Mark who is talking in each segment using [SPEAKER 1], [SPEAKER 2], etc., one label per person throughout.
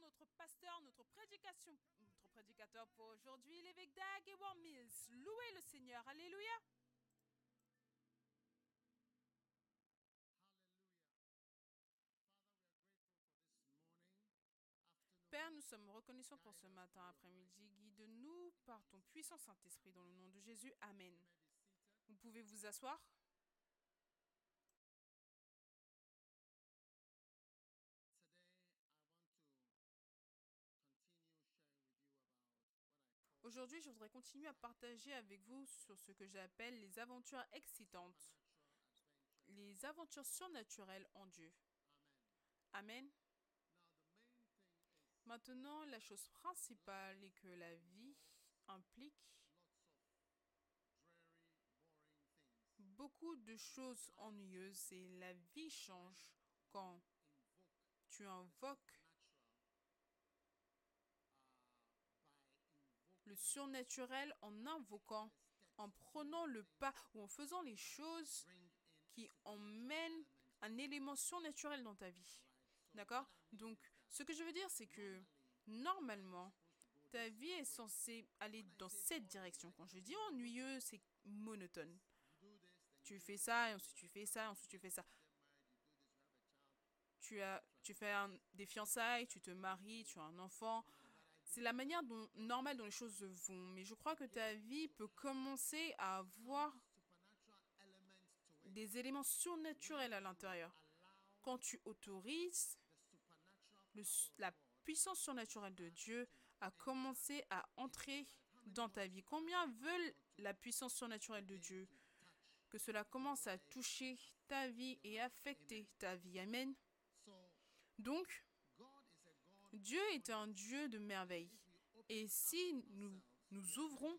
[SPEAKER 1] notre pasteur, notre prédication, notre prédicateur pour aujourd'hui, l'évêque Dag et War Mills. Louez le Seigneur. Alléluia. Père, nous sommes reconnaissants pour ce matin après-midi. Guide-nous par ton puissant Saint-Esprit dans le nom de Jésus. Amen. Vous pouvez vous asseoir. Aujourd'hui, je voudrais continuer à partager avec vous sur ce que j'appelle les aventures excitantes, les aventures surnaturelles en Dieu. Amen. Maintenant, la chose principale est que la vie implique beaucoup de choses ennuyeuses et la vie change quand tu invoques le surnaturel en invoquant, en prenant le pas ou en faisant les choses qui emmènent un élément surnaturel dans ta vie. D'accord? Donc, ce que je veux dire, c'est que normalement, ta vie est censée aller dans cette direction. Quand je dis ennuyeux, c'est monotone. Tu fais ça, et ensuite tu fais ça, et ensuite tu fais ça. Tu, as, tu fais des fiançailles, tu te maries, tu as un enfant, c'est la manière normale dont les choses vont. Mais je crois que ta vie peut commencer à avoir des éléments surnaturels à l'intérieur. Quand tu autorises la puissance surnaturelle de Dieu à commencer à entrer dans ta vie. Combien veulent la puissance surnaturelle de Dieu Que cela commence à toucher ta vie et affecter ta vie? Amen. Donc, Dieu est un Dieu de merveille. Et si nous nous ouvrons,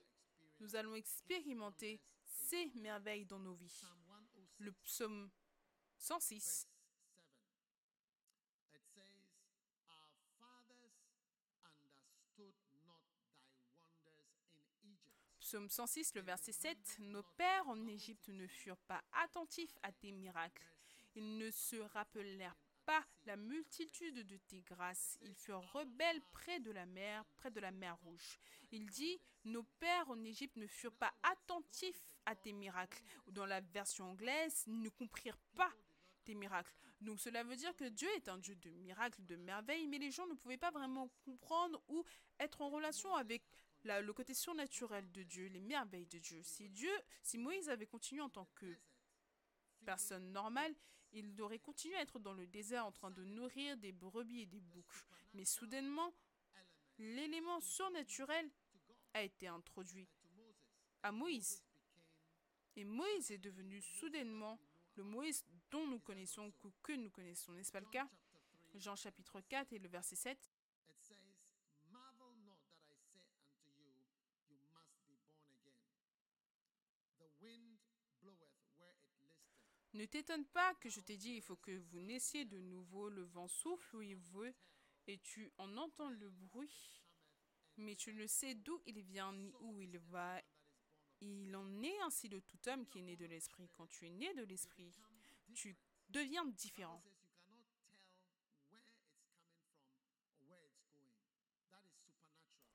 [SPEAKER 1] nous allons expérimenter ces merveilles dans nos vies. Le psaume 106. Psaume 106, le verset 7. Nos pères en Égypte ne furent pas attentifs à tes miracles. Ils ne se rappelèrent la multitude de tes grâces. Ils furent rebelles près de la mer, près de la mer rouge. Il dit, nos pères en Égypte ne furent pas attentifs à tes miracles. Dans la version anglaise, ils ne comprirent pas tes miracles. Donc cela veut dire que Dieu est un Dieu de miracles, de merveilles, mais les gens ne pouvaient pas vraiment comprendre ou être en relation avec le côté surnaturel de Dieu, les merveilles de Dieu. Si Dieu, si Moïse avait continué en tant que personne normale, il aurait continué à être dans le désert en train de nourrir des brebis et des boucs. Mais soudainement, l'élément surnaturel a été introduit à Moïse. Et Moïse est devenu soudainement le Moïse dont nous connaissons, que nous connaissons, n'est-ce pas le cas? Jean chapitre 4 et le verset 7. Ne t'étonne pas que je t'ai dit, il faut que vous naissiez de nouveau, le vent souffle où il veut, et tu en entends le bruit, mais tu ne sais d'où il vient ni où il va. Il en est ainsi de tout homme qui est né de l'esprit. Quand tu es né de l'esprit, tu deviens différent.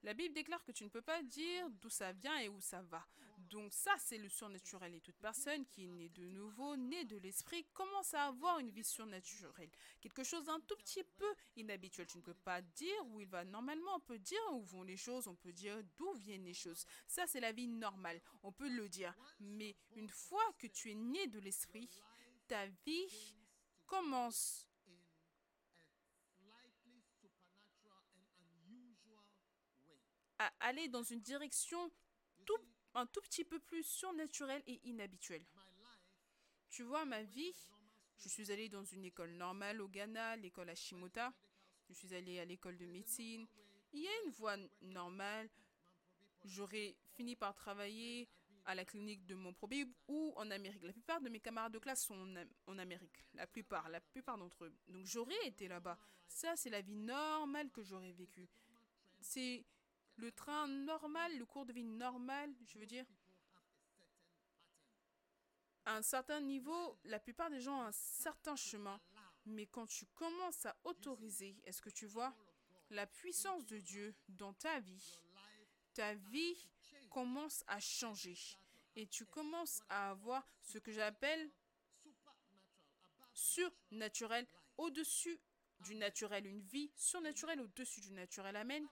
[SPEAKER 1] La Bible déclare que tu ne peux pas dire d'où ça vient et où ça va. Donc ça, c'est le surnaturel. Et toute personne qui est née de nouveau, née de l'esprit, commence à avoir une vie surnaturelle. Quelque chose d'un tout petit peu inhabituel. Tu ne peux pas dire où il va. Normalement, on peut dire où vont les choses, on peut dire d'où viennent les choses. Ça, c'est la vie normale. On peut le dire. Mais une fois que tu es né de l'esprit, ta vie commence à aller dans une direction un tout petit peu plus surnaturelle et inhabituelle. Tu vois, ma vie, je suis allée dans une école normale au Ghana, l'école Hashimota. Je suis allée à l'école de médecine. Il y a une voie normale. J'aurais fini par travailler à la clinique de mon probé ou en Amérique. La plupart de mes camarades de classe sont en Amérique. La plupart, la plupart d'entre eux. Donc j'aurais été là-bas. Ça, c'est la vie normale que j'aurais vécue. C'est le train normal, le cours de vie normal, je veux dire. À un certain niveau, la plupart des gens ont un certain chemin. Mais quand tu commences à autoriser, est-ce que tu vois la puissance de Dieu dans ta vie, ta vie commence à changer. Et tu commences à avoir ce que j'appelle surnaturel au-dessus du naturel, une vie surnaturelle au-dessus du naturel. Amen.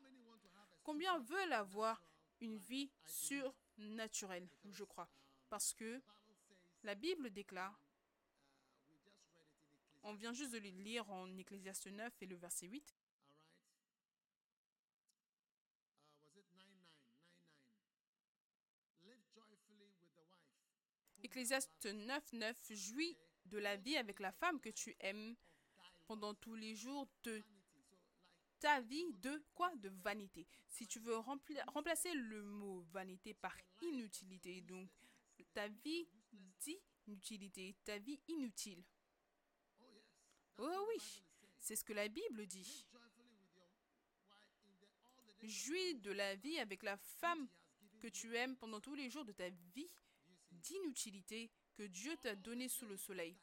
[SPEAKER 1] Combien veulent avoir une vie surnaturelle, je crois Parce que la Bible déclare, on vient juste de le lire en Ecclésiaste 9 et le verset 8. Ecclésiaste 9, 9, jouis de la vie avec la femme que tu aimes pendant tous les jours de ta vie de quoi? De vanité. Si tu veux remplacer le mot vanité par inutilité, donc ta vie d'inutilité, ta vie inutile. Oh oui, c'est ce que la Bible dit. Jouis de la vie avec la femme que tu aimes pendant tous les jours de ta vie d'inutilité que Dieu t'a donné sous le soleil.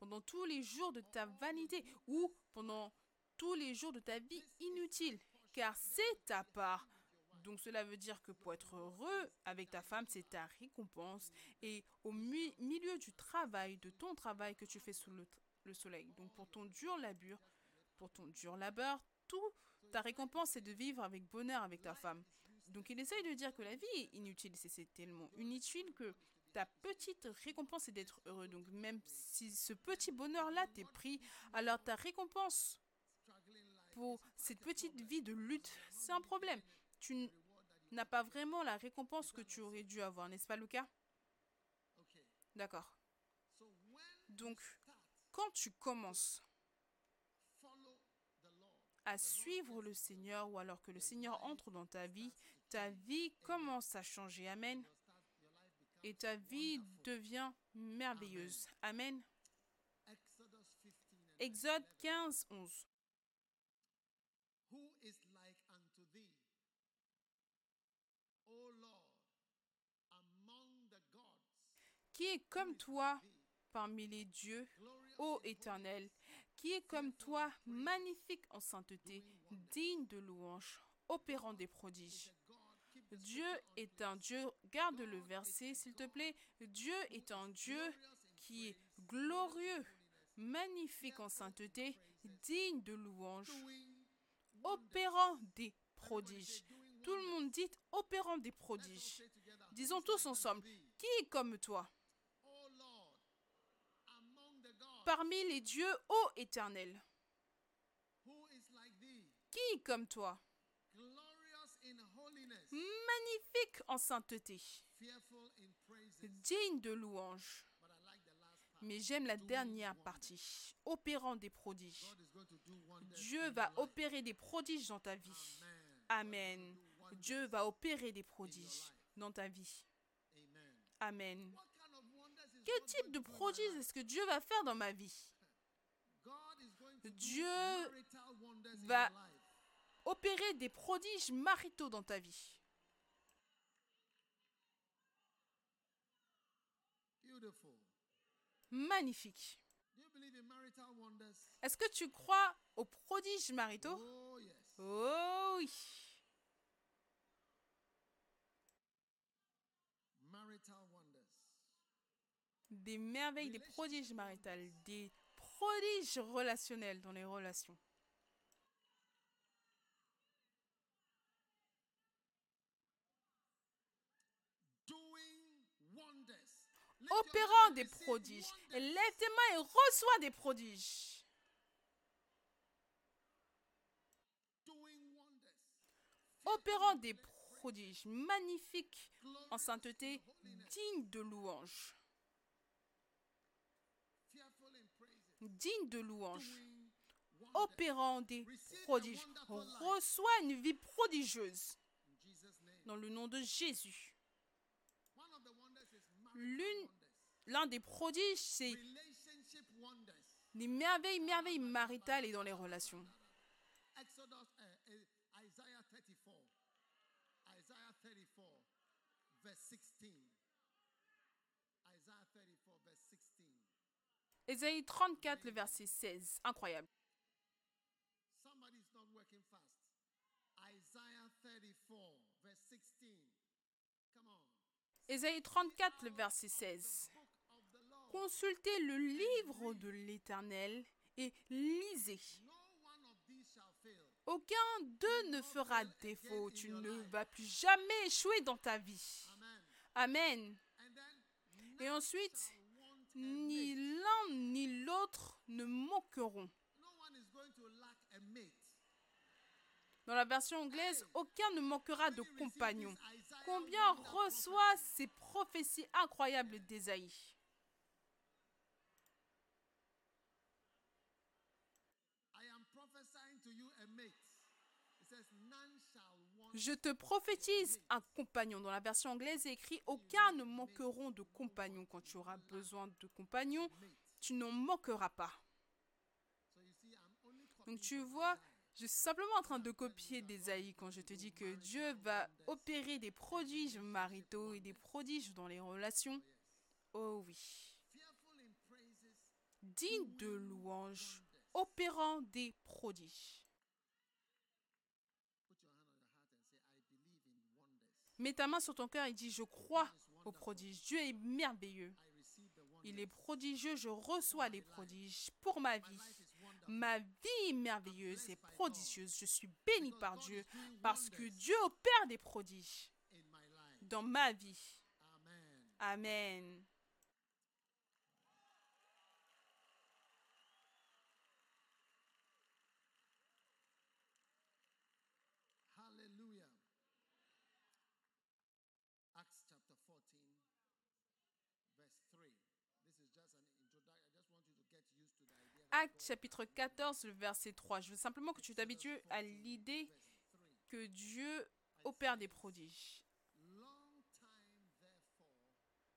[SPEAKER 1] Pendant tous les jours de ta vanité ou pendant tous les jours de ta vie inutile. Car c'est ta part. Donc cela veut dire que pour être heureux avec ta femme, c'est ta récompense. Et au milieu du travail, de ton travail que tu fais sous le, le soleil. Donc pour ton dur labeur, pour ton dur labeur, tout ta récompense c'est de vivre avec bonheur avec ta femme. Donc il essaye de dire que la vie est inutile, c'est tellement inutile que ta petite récompense est d'être heureux. Donc même si ce petit bonheur-là t'est pris, alors ta récompense pour cette petite vie de lutte, c'est un problème. Tu n'as pas vraiment la récompense que tu aurais dû avoir, n'est-ce pas le cas D'accord. Donc, quand tu commences à suivre le Seigneur ou alors que le Seigneur entre dans ta vie, ta vie commence à changer. Amen. Et ta vie devient merveilleuse. Amen. Exode 15, 11. Qui est comme toi parmi les dieux, ô Éternel, qui est comme toi, magnifique en sainteté, digne de louange, opérant des prodiges. Dieu est un Dieu, garde le verset s'il te plaît, Dieu est un Dieu qui est glorieux, magnifique en sainteté, digne de louange, opérant des prodiges. Tout le monde dit opérant des prodiges. Disons tous ensemble, qui est comme toi? Parmi les dieux, ô Éternel. Qui comme toi? Magnifique en sainteté, digne de louange. Mais j'aime la dernière partie, opérant des prodiges. Dieu va opérer des prodiges dans ta vie. Amen. Dieu va opérer des prodiges dans ta vie. Amen. Quel type de prodiges est-ce que Dieu va faire dans ma vie? Dieu va opérer des prodiges maritaux dans ta vie. Magnifique. Est-ce que tu crois aux prodiges maritaux? Oh oui. Des merveilles, des prodiges maritales, des prodiges relationnels dans les relations. Opérant des prodiges. lève tes mains et reçois des prodiges. Opérant des prodiges magnifiques en sainteté, dignes de louange. Digne de louange, opérant des prodiges, reçoit une vie prodigieuse. Dans le nom de Jésus. L'un des prodiges, c'est les merveilles, merveilles maritales et dans les relations. Ésaïe 34, le verset 16. Incroyable. Ésaïe 34, le verset 16. Consultez le livre de l'Éternel et lisez. Aucun d'eux ne fera défaut. Tu ne vas plus jamais échouer dans ta vie. Amen. Et ensuite, ni l'un ni l'autre ne manqueront. Dans la version anglaise, aucun ne manquera de compagnon. Combien reçoit ces prophéties incroyables d'Ésaïe? Je te prophétise un compagnon. Dans la version anglaise, est écrit Aucun ne manqueront de compagnons. Quand tu auras besoin de compagnons, tu n'en manqueras pas. Donc tu vois, je suis simplement en train de copier d'Ésaïe quand je te dis que Dieu va opérer des prodiges maritaux et des prodiges dans les relations. Oh oui. Digne de louange, opérant des prodiges. Mets ta main sur ton cœur et dis, je crois aux prodiges. Dieu est merveilleux. Il est prodigieux, je reçois les prodiges pour ma vie. Ma vie est merveilleuse et prodigieuse. Je suis béni par Dieu parce que Dieu opère des prodiges dans ma vie. Amen. Acte chapitre 14, le verset 3. Je veux simplement que tu t'habitues à l'idée que Dieu opère des prodiges.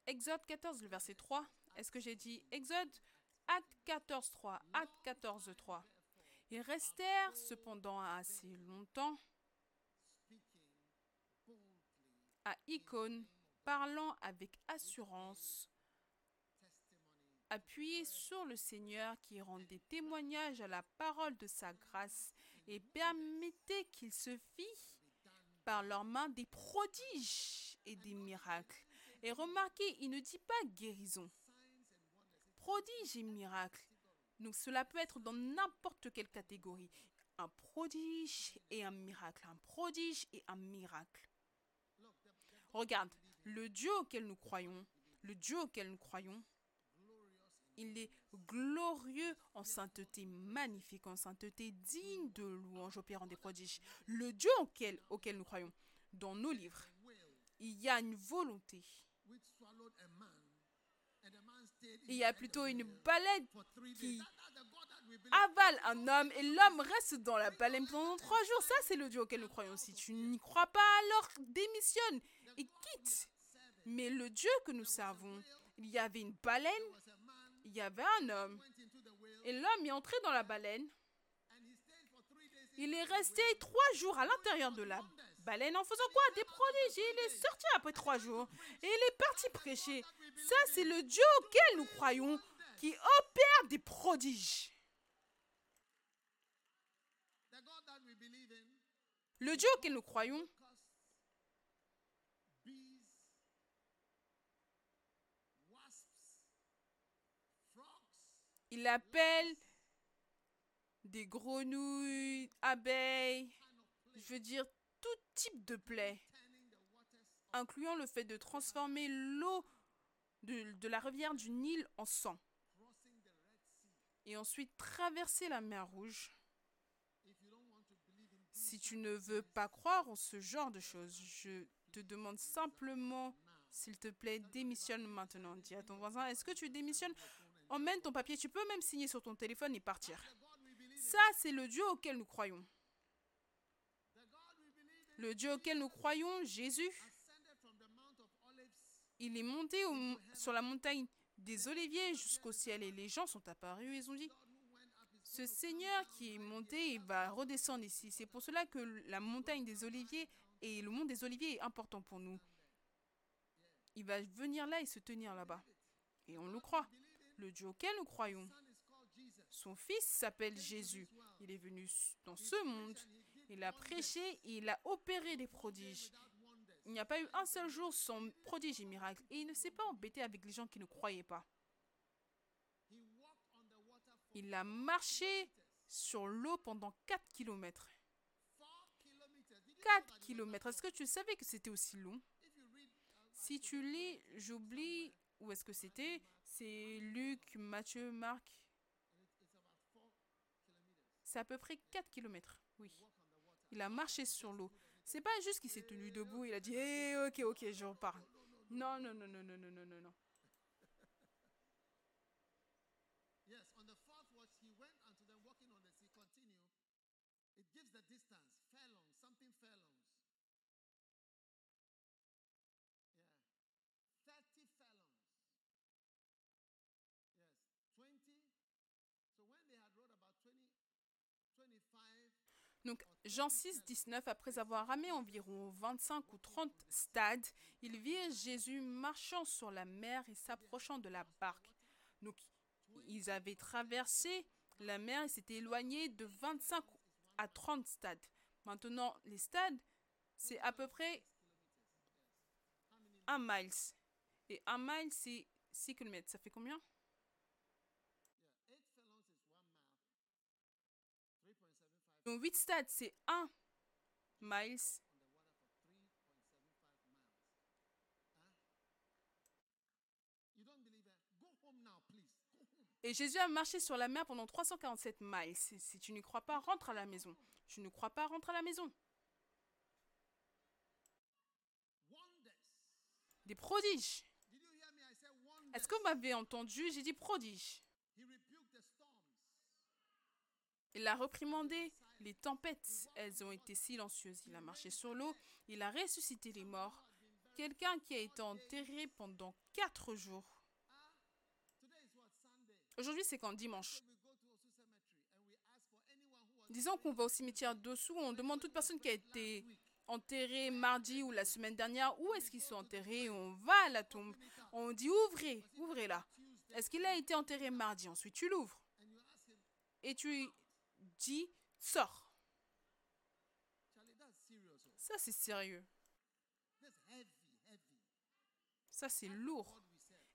[SPEAKER 1] Exode 14, le verset 3. Est-ce que j'ai dit Exode? Acte 14, 3. Acte 14, 3. Ils restèrent cependant assez longtemps à Icône, parlant avec assurance appuyez sur le Seigneur qui rend des témoignages à la parole de sa grâce et permettez qu'il se fît par leurs mains des prodiges et des miracles. Et remarquez, il ne dit pas guérison. Prodige et miracle. Donc cela peut être dans n'importe quelle catégorie. Un prodige et un miracle. Un prodige et un miracle. Regarde, le Dieu auquel nous croyons, le Dieu auquel nous croyons, il est glorieux en sainteté, magnifique en sainteté, digne de louange, opérant des prodiges. Le Dieu auquel, auquel nous croyons, dans nos livres, il y a une volonté. Il y a plutôt une baleine qui avale un homme et l'homme reste dans la baleine pendant trois jours. Ça, c'est le Dieu auquel nous croyons. Si tu n'y crois pas, alors démissionne et quitte. Mais le Dieu que nous servons, il y avait une baleine il y avait un homme. Et l'homme est entré dans la baleine. Il est resté trois jours à l'intérieur de la baleine en faisant quoi? Des prodiges. il est sorti après trois jours. Et il est parti prêcher. Ça, c'est le Dieu auquel nous croyons qui opère des prodiges. Le Dieu auquel nous croyons Il appelle des grenouilles, abeilles, je veux dire tout type de plaies, incluant le fait de transformer l'eau de, de, la rivière du Nil en sang, et ensuite traverser la mer Rouge. Si tu ne veux pas croire en ce genre de choses, je te demande simplement, s'il te plaît, démissionne maintenant. Dis à ton voisin, est-ce que tu démissionnes? Emmène ton papier, tu peux même signer sur ton téléphone et partir. Ça, c'est le Dieu auquel nous croyons. Le Dieu auquel nous croyons, Jésus, il est monté sur la montagne des Oliviers jusqu'au ciel et les gens sont apparus et ils ont dit, ce Seigneur qui est monté, il va redescendre ici. C'est pour cela que la montagne des Oliviers et le monde des Oliviers est important pour nous. Il va venir là et se tenir là-bas. Et on le croit le Dieu auquel nous croyons. Son fils s'appelle Jésus. Il est venu dans ce monde. Il a prêché et il a opéré des prodiges. Il n'y a pas eu un seul jour sans prodige et miracle. Et il ne s'est pas embêté avec les gens qui ne croyaient pas. Il a marché sur l'eau pendant 4 kilomètres. 4 kilomètres. Est-ce que tu savais que c'était aussi long? Si tu lis, j'oublie où est-ce que c'était. C'est Luc, Matthieu, Marc. C'est à peu près 4 kilomètres. Oui. Il a marché sur l'eau. C'est pas juste qu'il s'est tenu debout, il a dit hey, ok, ok, je repars. Non, non, non, non, non, non, non, non, non.
[SPEAKER 2] Yes, on the fourth watch, he went unto them walking on the sea. Continue. It gives the distance. Furlongs, something furlongs. Yeah. 30 furlongs. Yes. 20. So when they had rowed about 20, 25
[SPEAKER 1] Donc, Jean 6, 19, après avoir ramé environ 25 ou 30 stades, ils virent Jésus marchant sur la mer et s'approchant de la barque. Donc, ils avaient traversé la mer et s'étaient éloignés de 25 à 30 stades. Maintenant, les stades, c'est à peu près 1 mile. Et 1 mile, c'est 6 km. Ça fait combien? Donc, 8 stades, c'est 1 miles.
[SPEAKER 2] on the water for 3.75 miles. Huh? You don't believe it? Go home now, please. Go home.
[SPEAKER 1] Et Jésus a marché sur la mer pendant 347 miles. Si, tu n'y crois pas, rentre à la maison. Tu ne crois pas, rentre à la maison. Des prodiges. Est-ce que vous m'avez entendu? J'ai dit
[SPEAKER 2] storms.
[SPEAKER 1] Il a reprimandé les tempêtes. Elles ont été silencieuses. Il a marché sur l'eau. Il a ressuscité les morts. Quelqu'un qui a été enterré pendant quatre jours. Aujourd'hui, c'est quand dimanche. Disons qu'on va au cimetière dessous. On demande toute personne qui a été enterrée mardi ou la semaine dernière où est-ce qu'ils sont enterrés? On va à la tombe. On dit ouvrez, ouvrez-la. Est-ce qu'il a été enterré mardi? Ensuite, tu l'ouvres. Et tu dis sors. Ça, c'est sérieux. Ça, c'est lourd.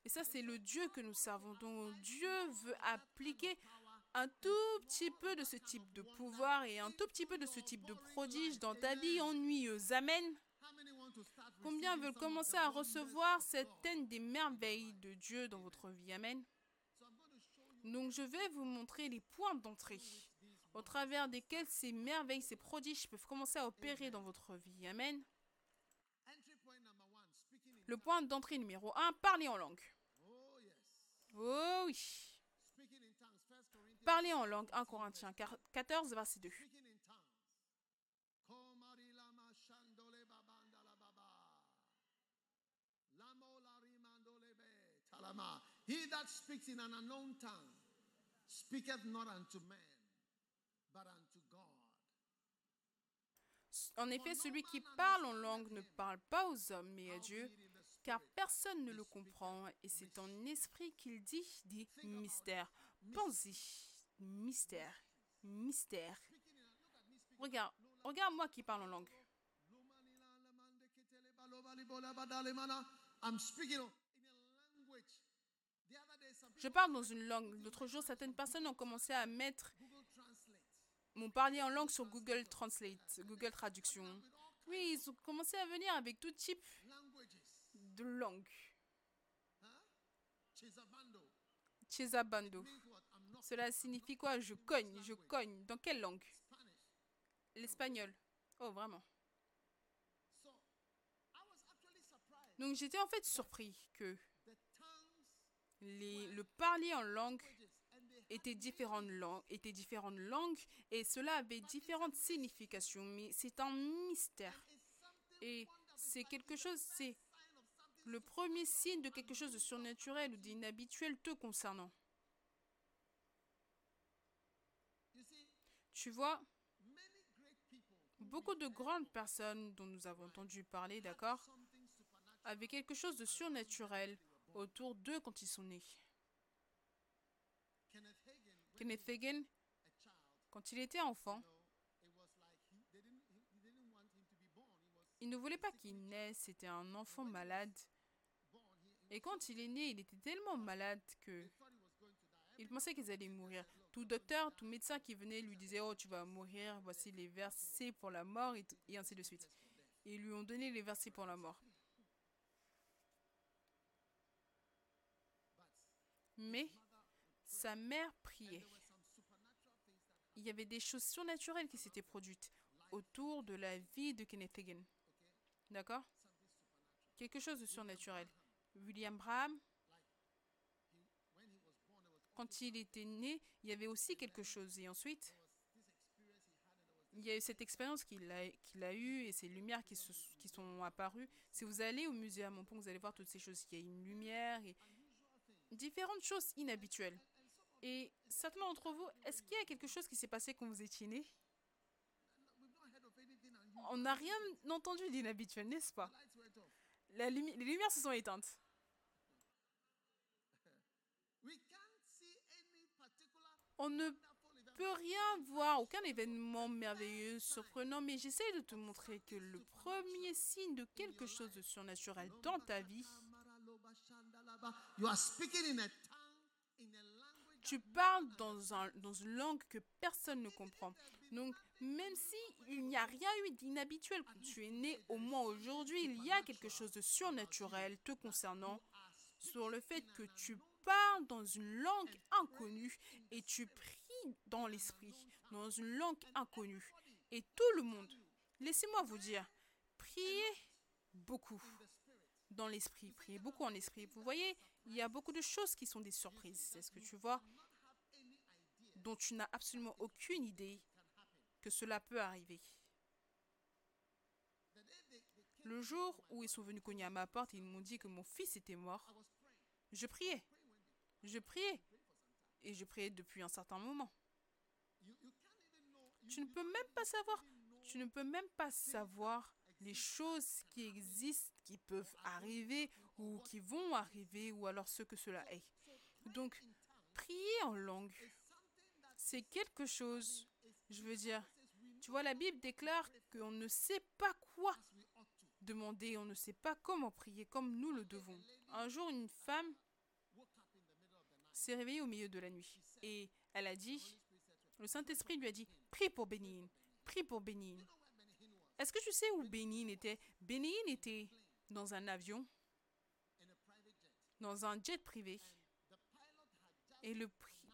[SPEAKER 1] Et ça, c'est le Dieu que nous servons. Donc, Dieu veut appliquer un tout petit peu de ce type de pouvoir et un tout petit peu de ce type de prodige dans ta vie ennuyeuse. Amen. Combien veulent commencer à recevoir certaines des merveilles de Dieu dans votre vie? Amen. Donc, je vais vous montrer les points d'entrée au travers desquels ces merveilles, ces prodiges peuvent commencer à opérer dans votre vie. Amen. Le point d'entrée numéro 1, parler en langue.
[SPEAKER 2] Oh.
[SPEAKER 1] Oh oui. Parler en langue, 1 Corinthiens 14, verset 2.
[SPEAKER 2] Speaking in tongues. Komari lama shandole babanda la baba. Lamo lari mandole be talama. He that speaks in an unknown tongue speaketh not unto men, but unto God.
[SPEAKER 1] En effet, celui qui parle en langue ne parle pas aux hommes, mais à Dieu, car personne ne le comprend, et c'est en esprit qu'il dit, dit mystère. Pense-y, mystère, mystère. Regarde, regarde moi qui parle en langue. Je parle dans une langue. L'autre jour, certaines personnes ont commencé à mettre. Mon parler en langue sur Google Translate, Google Traduction. Oui, ils ont commencé à venir avec tout type de langue. Chesabando. Cela signifie quoi? Je cogne, je cogne. Dans quelle langue? L'espagnol. Oh, vraiment. Donc j'étais en fait surpris que le parler en langue était différentes langues, étaient différentes langues et cela avait différentes significations, mais c'est un mystère. Et c'est quelque chose, c'est le premier signe de quelque chose de surnaturel ou d'inhabituel te concernant. Tu vois, beaucoup de grandes personnes dont nous avons entendu parler, d'accord, avaient quelque chose de surnaturel autour d'eux quand ils sont nés.
[SPEAKER 2] Him to be born. He was
[SPEAKER 1] Il ne voulait pas qu'il naisse, c'était un enfant malade. Et quand il est né, il était tellement malade que il pensait qu'ils allaient mourir. Tout docteur, tout médecin qui venait lui disait Oh, tu vas mourir, voici les versets pour la mort, et, ainsi de suite. Ils lui ont donné les versets pour la mort. Mais sa mère priait. Il y avait des choses surnaturelles qui s'étaient produites autour de la vie de Kenneth Hagin. D'accord? Quelque chose de surnaturel. William Braham, quand il était né, il y avait aussi quelque chose. Et ensuite, il y a eu cette expérience qu'il a, eue et ces lumières qui sont apparues. Si vous allez au musée à Montpont, vous allez voir toutes ces choses. Il y a une lumière et différentes choses inhabituelles. Et certains d'entre vous, est-ce qu'il y a quelque chose qui s'est passé quand vous étiez né? On n'a rien entendu d'inhabituel, n'est-ce pas? Les lumières se sont éteintes. On ne peut rien voir, aucun événement merveilleux, surprenant, mais j'essaie de te montrer que le premier signe de quelque chose de surnaturel dans ta vie,
[SPEAKER 2] You are speaking in a tongue, in a language.
[SPEAKER 1] Tu parles dans, un, dans une langue que personne ne comprend. Donc, même si il n'y a rien eu d'inhabituel tu es né, au moins aujourd'hui, il y a quelque chose de surnaturel te concernant sur le fait que tu parles dans une langue inconnue et tu pries dans l'esprit, dans une langue inconnue. Et tout le monde, laissez-moi vous dire, priez beaucoup dans l'esprit, priez beaucoup en esprit. Vous voyez, il y a beaucoup de choses qui sont des surprises. C'est ce que tu vois, dont tu n'as absolument aucune idée que cela peut arriver. Le jour où ils sont venus cogner à ma porte et ils m'ont dit que mon fils était mort, je priais. Je priais. Et je priais depuis un certain moment. Tu ne peux même pas savoir. Tu ne peux même pas savoir les choses qui existent, qui peuvent arriver ou qui vont arriver ou alors ce que cela est. Donc, prier en langue, c'est quelque chose, je veux dire, tu vois, la Bible déclare qu'on ne sait pas quoi demander, on ne sait pas comment prier comme nous le devons. Un jour, une femme s'est réveillée au milieu de la nuit et elle a dit, le Saint-Esprit lui a dit, prie pour Bénin, prie pour Bénin. Est-ce que tu sais où Bénin était? Bénin était dans un avion, dans un jet privé. Et le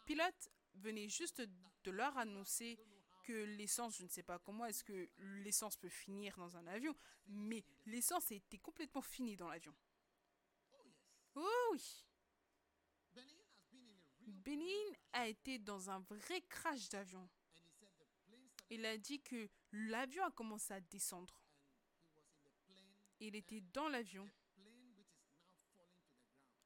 [SPEAKER 1] pilote venait juste de leur annoncer que l'essence, je ne sais pas comment est-ce que l'essence peut finir dans un avion, mais l'essence était complètement finie dans l'avion. Oh oui Benin a été dans un vrai crash d'avion. Il a dit que l'avion a commencé à descendre. Il était dans l'avion.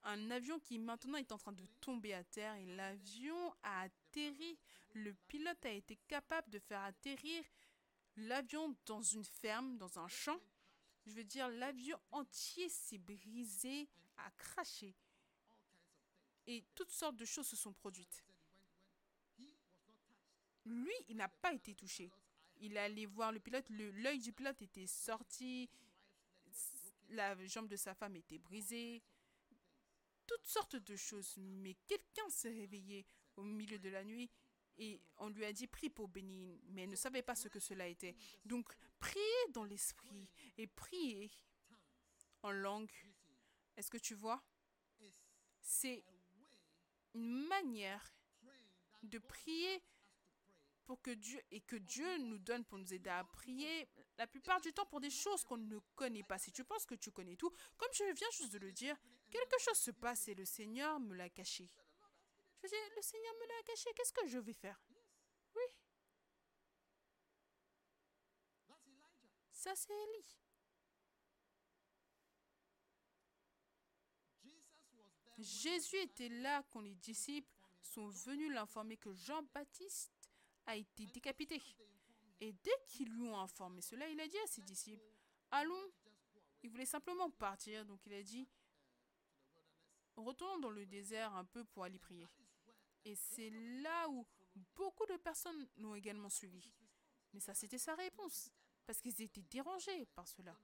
[SPEAKER 1] Un avion qui maintenant est en train de tomber à terre et l'avion a atterri. Le pilote a été capable de faire atterrir l'avion dans une ferme, dans un champ. Je veux dire, l'avion entier s'est brisé, a craché. Et toutes sortes de choses se sont produites. Lui, il n'a pas été touché. Il allé voir le pilote, l'œil du pilote était sorti, la jambe de sa femme était brisée, toutes sortes de choses. Mais quelqu'un s'est réveillé au milieu de la nuit et on lui a dit prie pour Bénin, mais elle ne savait pas ce que cela était. Donc, priez dans l'esprit et priez en langue. Est-ce que tu vois? C'est une manière de prier pour que Dieu et que Dieu nous donne pour nous aider à prier la plupart du temps pour des choses qu'on ne connaît pas. Si tu penses que tu connais tout, comme je viens juste de le dire, quelque chose se passe et le Seigneur me l'a caché. Je veux dire, le Seigneur me l'a caché, qu'est-ce que je vais faire? Oui, ça c'est Élie. Jésus était là quand les disciples sont venus l'informer que Jean-Baptiste a été décapité. Et dès qu'ils lui ont informé cela, il a dit à ses disciples, allons. Il voulait simplement partir, donc il a dit, retournons dans le désert un peu pour aller prier. Et c'est là où beaucoup de personnes l'ont également suivi. Mais ça, c'était sa réponse. Parce qu'ils étaient dérangés par cela.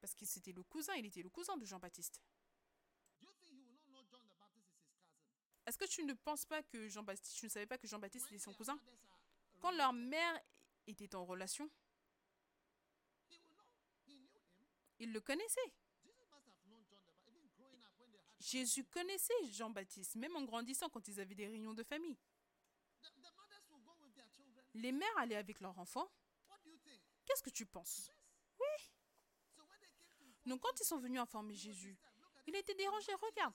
[SPEAKER 1] Parce que c'était le cousin, il était le cousin de Jean-Baptiste. Est-ce que tu ne penses pas que Jean-Baptiste, tu ne savais pas que Jean-Baptiste était son cousin? Quand leur mère était en relation, il le connaissait. Jésus connaissait Jean-Baptiste, même en grandissant quand ils avaient des réunions de famille. Les mères allaient avec leurs enfants. Qu'est-ce que tu penses? Oui. Donc quand ils sont venus informer Jésus, il était dérangé. Regarde.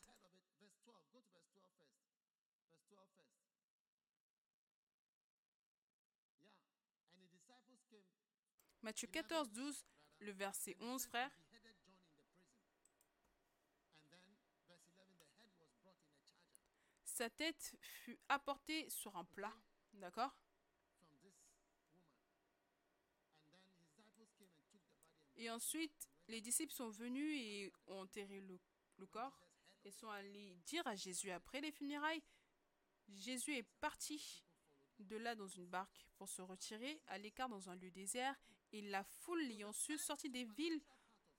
[SPEAKER 1] Matthieu 14, 12, le verset 11, frère. Sa tête fut apportée sur un plat, d'accord? Et ensuite, les disciples sont venus et ont enterré le, le, corps et sont allés dire à Jésus après les funérailles, Jésus est parti de là dans une barque pour se retirer à l'écart dans un lieu désert et la foule l'ayant su sortit des villes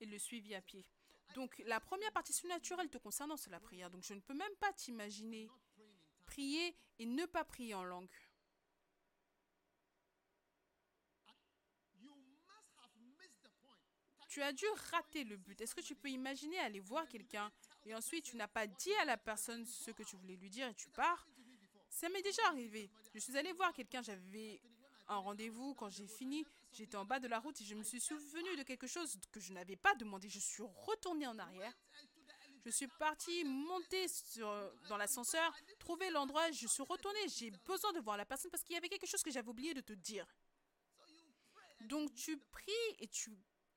[SPEAKER 1] et le suivit à pied. Donc la première partie surnaturelle te concernant, c'est la prière. Donc je ne peux même pas t'imaginer prier et ne pas prier en langue. Tu as dû rater le but. Est-ce que tu peux imaginer aller voir quelqu'un et ensuite tu n'as pas dit à la personne ce que tu voulais lui dire et tu pars? Ça m'est déjà arrivé. Je suis allée voir quelqu'un, j'avais un rendez-vous quand j'ai fini. J'étais en bas de la route et je me suis souvenu de quelque chose que je n'avais pas demandé. Je suis retournée en arrière. Je suis partie monter dans l'ascenseur, trouver l'endroit, je suis retournée. J'ai besoin de voir la personne parce qu'il y avait quelque chose que j'avais oublié de te dire. Donc tu pries et tu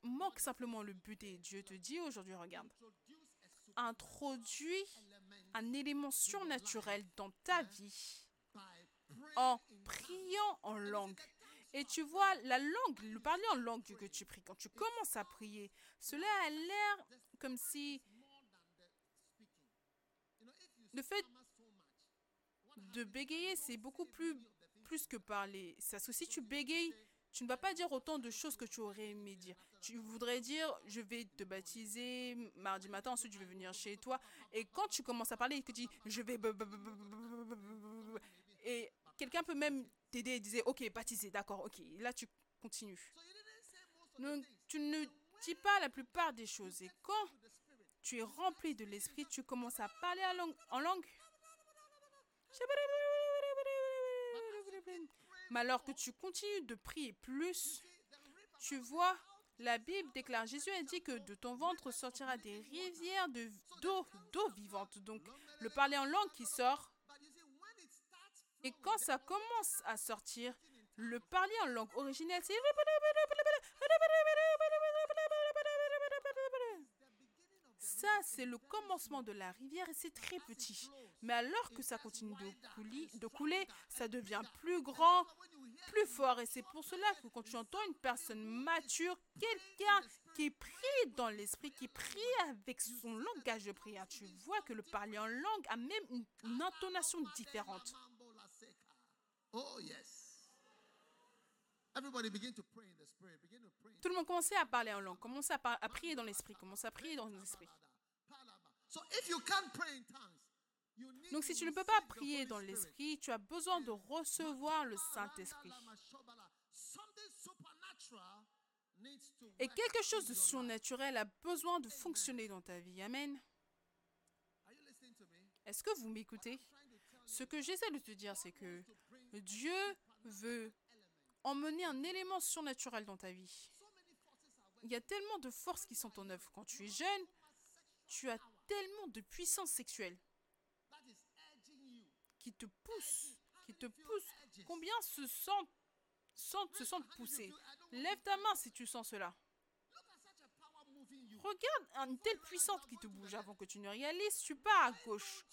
[SPEAKER 1] manques simplement le but et Dieu te dit aujourd'hui, regarde, introduis un élément surnaturel dans ta vie en priant en langue. Et tu vois, la langue, le parler en langue que tu pries, quand tu commences à prier, cela a l'air comme si le fait de bégayer, c'est beaucoup plus, plus que parler. Parce que si tu bégayes, tu ne vas pas dire autant de choses que tu aurais aimé dire. Tu voudrais dire, je vais te baptiser mardi matin, ensuite je vais venir chez toi. Et quand tu commences à parler tu dis, je vais... Et quelqu'un peut même t'aider et dire, ok, baptiser, d'accord, ok. Là, tu continues. Donc, tu ne dis pas la plupart des choses. Et quand tu es rempli de l'esprit, tu commences à parler en langue. Mais alors que tu continues de prier plus, tu vois, la Bible déclare, Jésus a dit que de ton ventre sortira des rivières d'eau, d'eau vivante. Donc, le parler en langue qui sort. Et quand ça commence à sortir, le parler en langue originelle, c'est ça, c'est le commencement de la rivière et c'est très petit. Mais alors que ça continue de couler, de couler, ça devient plus grand, plus fort. Et c'est pour cela que quand tu entends une personne mature, quelqu'un qui prie dans l'esprit, qui prie avec son langage de prière, tu vois que le parler en langue a même une, une intonation différente.
[SPEAKER 2] Oh, yes. Everybody begin to pray in the spirit. Begin to pray.
[SPEAKER 1] Tout le monde commençait à parler en langue, commençait à, prier dans l'esprit, commençait à prier dans l'esprit.
[SPEAKER 2] So if you can't pray in tongues, you need
[SPEAKER 1] Donc si
[SPEAKER 2] to
[SPEAKER 1] tu ne peux pas prier dans l'esprit, tu as besoin de recevoir le Saint-Esprit. Et quelque chose de surnaturel a besoin de fonctionner dans ta vie. Amen.
[SPEAKER 2] Are you listening to me?
[SPEAKER 1] Est-ce que vous m'écoutez? Ce que j'essaie de te dire, c'est que Dieu veut emmener un élément surnaturel dans ta vie. Il y a tellement de forces qui sont en œuvre. Quand tu es jeune, tu as tellement de puissance sexuelle qui te pousse, qui te pousse. Combien se sentent, se sentent Lève ta main si tu sens cela. Regarde une telle puissance qui te bouge avant que tu ne réalises. Tu pars à gauche.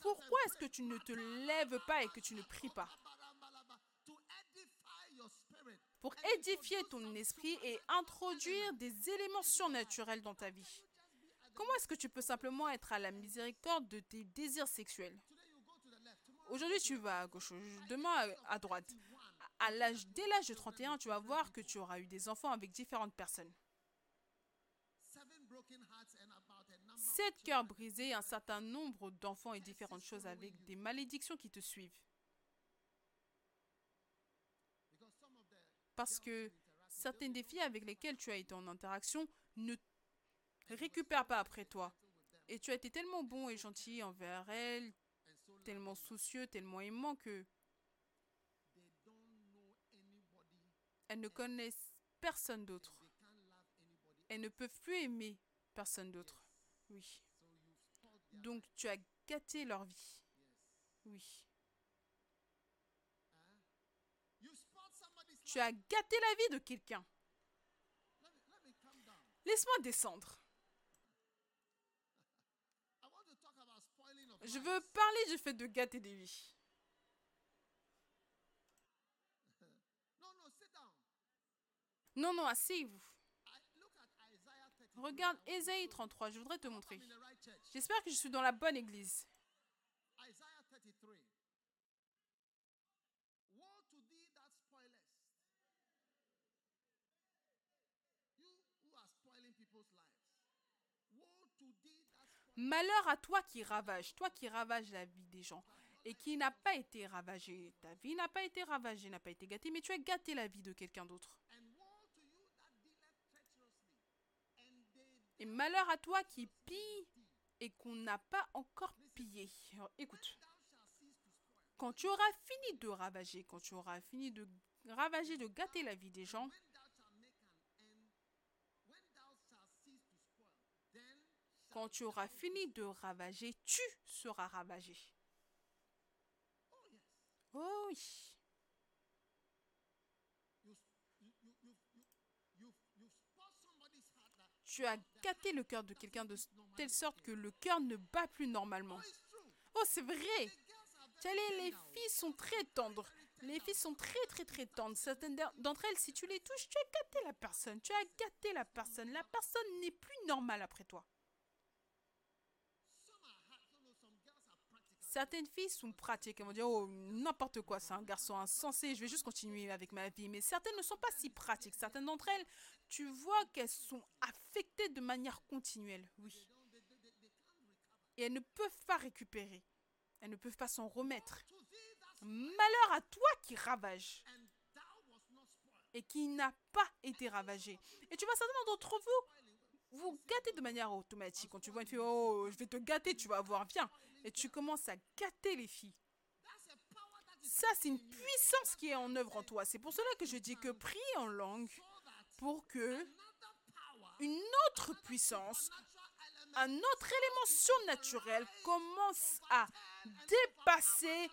[SPEAKER 1] Pourquoi est-ce que tu ne te lèves pas et que tu ne pries pas? Pour édifier ton esprit et introduire des éléments surnaturels dans ta vie. Comment est-ce que tu peux simplement être à la miséricorde de tes désirs sexuels? Aujourd'hui, tu vas à gauche, demain à- à droite. à l'âge, dès l'âge de 31, tu vas voir que tu auras eu des enfants avec différentes personnes. Sept cœurs brisés, un certain nombre d'enfants et différentes choses avec des malédictions qui te suivent. Parce que certaines des filles avec lesquelles tu as été en interaction ne récupèrent pas après toi. Et tu as été tellement bon et gentil envers elles, tellement soucieux, tellement aimant que elles ne connaissent personne d'autre. Elles ne peuvent plus aimer personne d'autre. Oui. Donc tu as gâté leur vie. Oui. Tu as gâté la vie de quelqu'un. Laisse-moi descendre. Je veux parler du fait de gâter des vies. Non, non, asseyez-vous. Regarde Ésaïe 33, je voudrais te montrer. J'espère que je suis dans la bonne église. Malheur à toi qui ravage, toi qui ravage la vie des gens et qui n'a pas été ravagé. Ta vie n'a pas été ravagée, n'a pas été gâtée, mais tu as gâté la vie de quelqu'un d'autre. Et malheur à toi qui pille et qu'on n'a pas encore pillé. écoute, quand tu auras fini de ravager, quand tu auras fini de ravager, de gâter la vie des gens, quand tu auras fini de ravager, tu seras ravagé. Oh oui. Tu as gâté le cœur de quelqu'un de telle sorte que le cœur ne bat plus normalement. Oh, c'est vrai. les filles sont très tendres. Les filles sont très très très tendres. Certaines d'entre elles, si tu les touches, tu as gâté la personne. Tu as gâté la personne. La personne n'est plus normale après toi. Certaines filles sont pratiques. Elles vont dire, oh, n'importe quoi, c'est un garçon insensé, je vais juste continuer avec ma vie. Mais certaines ne sont pas si pratiques. Certaines d'entre elles, tu vois qu'elles sont affectées de manière continuelle. Oui. Et elles ne peuvent pas récupérer. Elles ne peuvent pas s'en remettre. Malheur à toi qui ravage et qui n'a pas été ravagé. Et tu vois, certains d'entre vous, vous gâtez de manière automatique. Quand tu vois une fille, oh, je vais te gâter, tu vas voir, viens et tu commences à gâter les filles. Ça, c'est une puissance qui est en œuvre en toi. C'est pour cela que je dis que prie en langue pour que une autre puissance, un autre élément surnaturel commence à dépasser,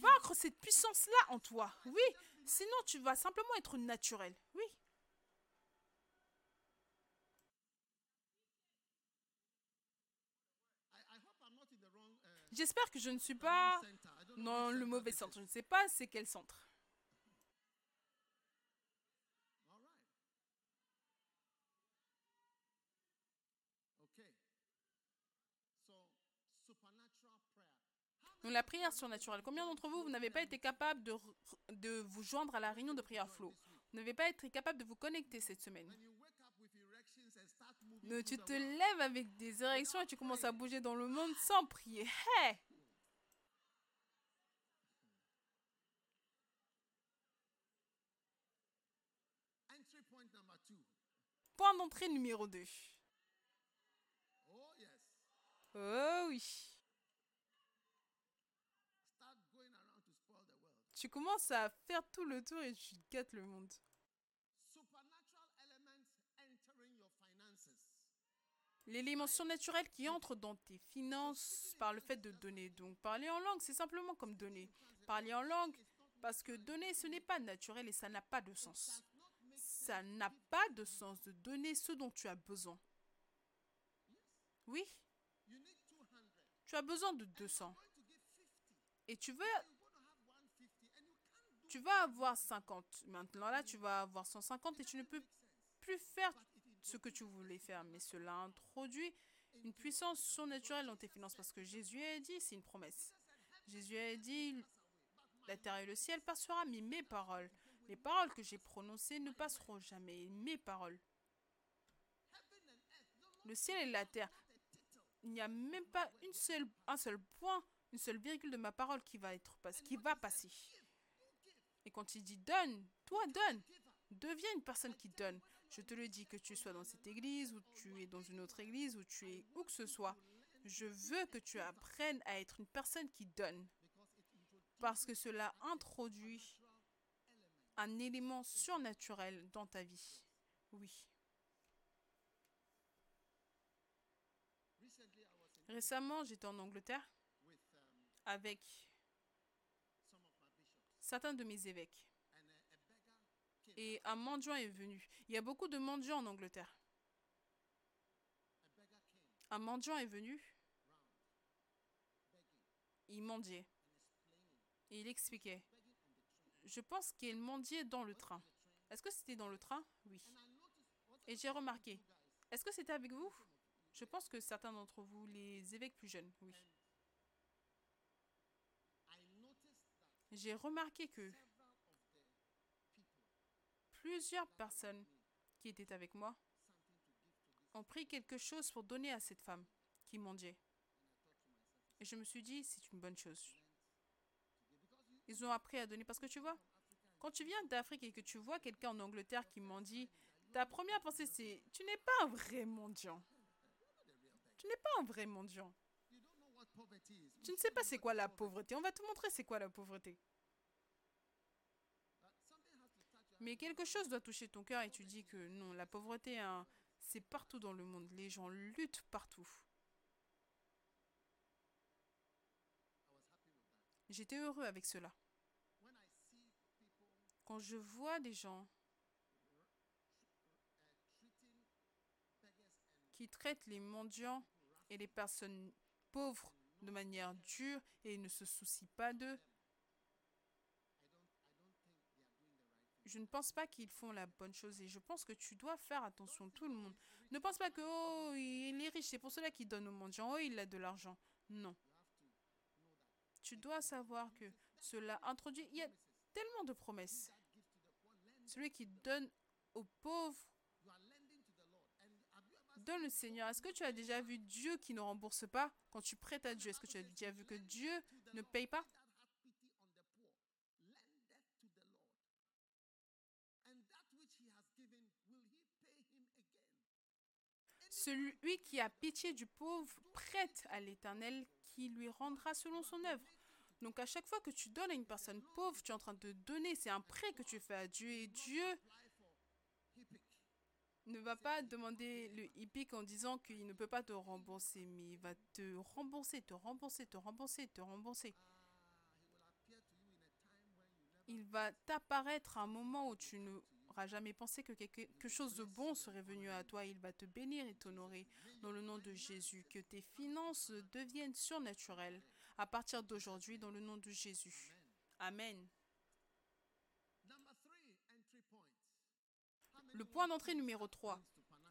[SPEAKER 1] vaincre cette puissance-là en toi. Oui, sinon tu vas simplement être naturel. Oui. J'espère que je ne suis pas dans le mauvais centre. Je ne sais pas c'est quel centre. Donc la prière surnaturelle. Combien d'entre vous, vous n'avez pas été capable de, de vous joindre à la réunion de prière flow? Vous n'avez pas été capable de vous connecter cette semaine? Tu te lèves avec des érections et tu commences à bouger dans le monde sans prier. Hey! Point d'entrée numéro 2. Oh oui. Tu commences à faire tout le tour et tu gâtes le monde. L'élément surnaturel qui entre dans tes finances par le fait de donner. Donc parler en langue, c'est simplement comme donner. Parler en langue, parce que donner, ce n'est pas naturel et ça n'a pas de sens. Ça n'a pas de sens de donner ce dont tu as besoin. Oui. Tu as besoin de 200. Et tu veux tu vas avoir 50. Maintenant là, tu vas avoir 150 et tu ne peux plus faire ce que tu voulais faire, mais cela introduit une puissance surnaturelle dans tes finances parce que Jésus a dit, c'est une promesse. Jésus a dit, La terre et le ciel passera, mais mes paroles, les paroles que j'ai prononcées ne passeront jamais. Mes paroles. Le ciel et la terre. Il n'y a même pas une seule, un seul point, une seule virgule de ma parole qui va être qui va passer. Et quand il dit donne, toi donne. Deviens une personne qui donne. Je te le dis que tu sois dans cette église ou tu es dans une autre église ou tu es où que ce soit. Je veux que tu apprennes à être une personne qui donne. Parce que cela introduit un élément surnaturel dans ta vie. Oui. Récemment, j'étais en Angleterre avec certains de mes évêques. Et un mendiant est venu. Il y a beaucoup de mendiants en Angleterre. Un mendiant est venu. Il mendiait. Et il expliquait. Je pense qu'il mendiait dans le train. Est-ce que c'était dans le train? Oui. Et j'ai remarqué. Est-ce que c'était avec vous? Je pense que certains d'entre vous, les évêques plus jeunes, oui. J'ai remarqué que plusieurs personnes qui étaient avec moi ont pris quelque chose pour donner à cette femme qui mendiait. Et je me suis dit, c'est une bonne chose. Ils ont appris à donner parce que tu vois, quand tu viens d'Afrique et que tu vois quelqu'un en Angleterre qui mendie, ta première pensée c'est, tu n'es pas un vrai mendiant. Tu n'es pas un vrai mendiant. Tu ne sais pas c'est quoi la pauvreté. On va te montrer c'est quoi la pauvreté. Mais quelque chose doit toucher ton cœur et tu dis que non, la pauvreté, hein, c'est partout dans le monde. Les gens luttent partout. J'étais heureux avec cela. Quand je vois des gens qui traitent les mendiants et les personnes pauvres de manière dure et ne se soucient pas d'eux, je ne pense pas qu'ils font la bonne chose et je pense que tu dois faire attention, tout le monde. Ne pense pas que, oh, il est riche, c'est pour cela qu'il donne aux mendiants, oh, il a de l'argent. Non. Tu dois savoir que cela introduit, il y a tellement de promesses. Celui qui donne aux pauvres donne le Seigneur. Est-ce que tu as déjà vu Dieu qui ne rembourse pas? Quand tu prêtes à Dieu Est-ce que tu as déjà vu que Dieu ne paye pas? Celui qui a pitié du pauvre prête à l'Éternel qui lui rendra selon son œuvre. Donc à chaque fois que tu donnes à une personne pauvre, tu es en train de donner, c'est un prêt que tu fais à Dieu et Dieu ne va pas demander le hippique en disant qu'il ne peut pas te rembourser, mais il va te rembourser, te rembourser, te rembourser, te rembourser. Il va t'apparaître à un moment où tu ne jamais pensé que quelque chose de bon serait venu à toi. Il va te bénir et t'honorer dans le nom de Jésus. Que tes finances deviennent surnaturelles à partir d'aujourd'hui dans le nom de Jésus. Amen. Le point d'entrée numéro 3.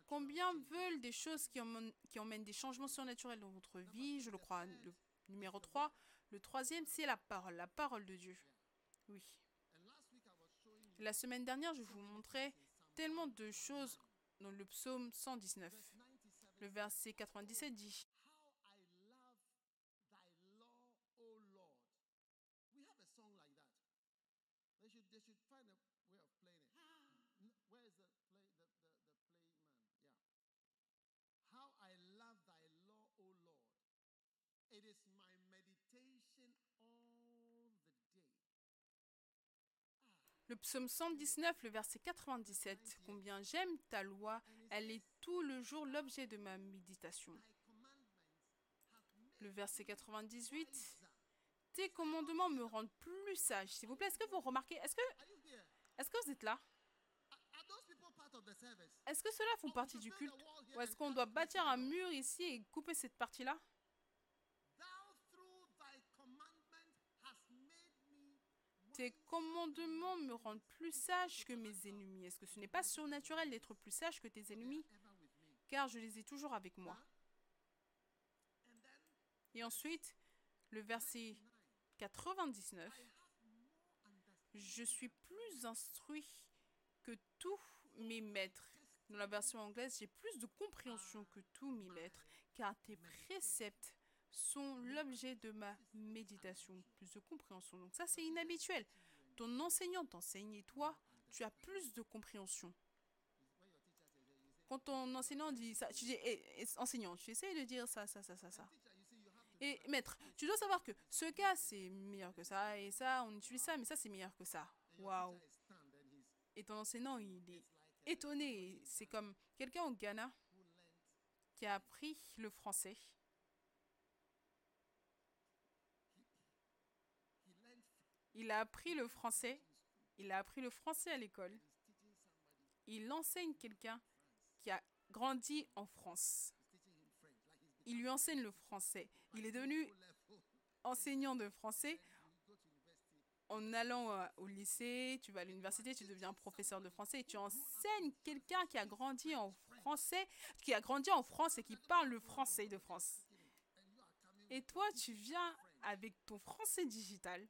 [SPEAKER 1] Combien veulent des choses qui emmènent, des changements surnaturels dans votre vie? Je le crois. Le numéro 3. Le troisième, c'est la parole, la parole de Dieu. Oui. La semaine dernière, je vous montrais tellement de choses dans le psaume 119. Le verset 97 dit Le psaume 119, le verset 97. Combien j'aime ta loi, elle est tout le jour l'objet de ma méditation. Le verset 98. Tes commandements me rendent plus sage. S'il vous plaît, est-ce que vous remarquez Est-ce que, est que vous êtes là? Est-ce que ceux-là font partie du culte? Ou est-ce qu'on doit bâtir un mur ici et couper cette partie-là? Tes commandements me rendent plus sage que mes ennemis. Est-ce que ce n'est pas surnaturel d'être plus sage que tes ennemis? Car je les ai toujours avec moi. Et ensuite, le verset 99. Je suis plus instruit que tous mes maîtres. Dans la version anglaise, j'ai plus de compréhension que tous mes maîtres, car tes préceptes sont l'objet de ma méditation. Plus de compréhension. Donc ça, c'est inhabituel. Ton enseignant t'enseigne et toi, tu as plus de compréhension. Quand ton enseignant dit ça, tu dis, eh, eh, enseignant, tu essayes de dire ça, ça, ça, ça, ça. Et maître, tu dois savoir que ce cas, c'est meilleur que ça, et ça, on utilise ça, mais ça, c'est meilleur que ça. Waouh. Et ton enseignant, il est étonné. C'est comme quelqu'un au Ghana qui a appris le français. Il a appris le français. Il a appris le français à l'école. Il enseigne quelqu'un qui a grandi en France. Il lui enseigne le français. Il est devenu enseignant de français en allant euh, au lycée, tu vas à l'université, tu deviens professeur de français et tu enseignes quelqu'un qui a grandi en français, qui a grandi en France et qui parle le français de France. Et toi, tu viens avec ton français digital.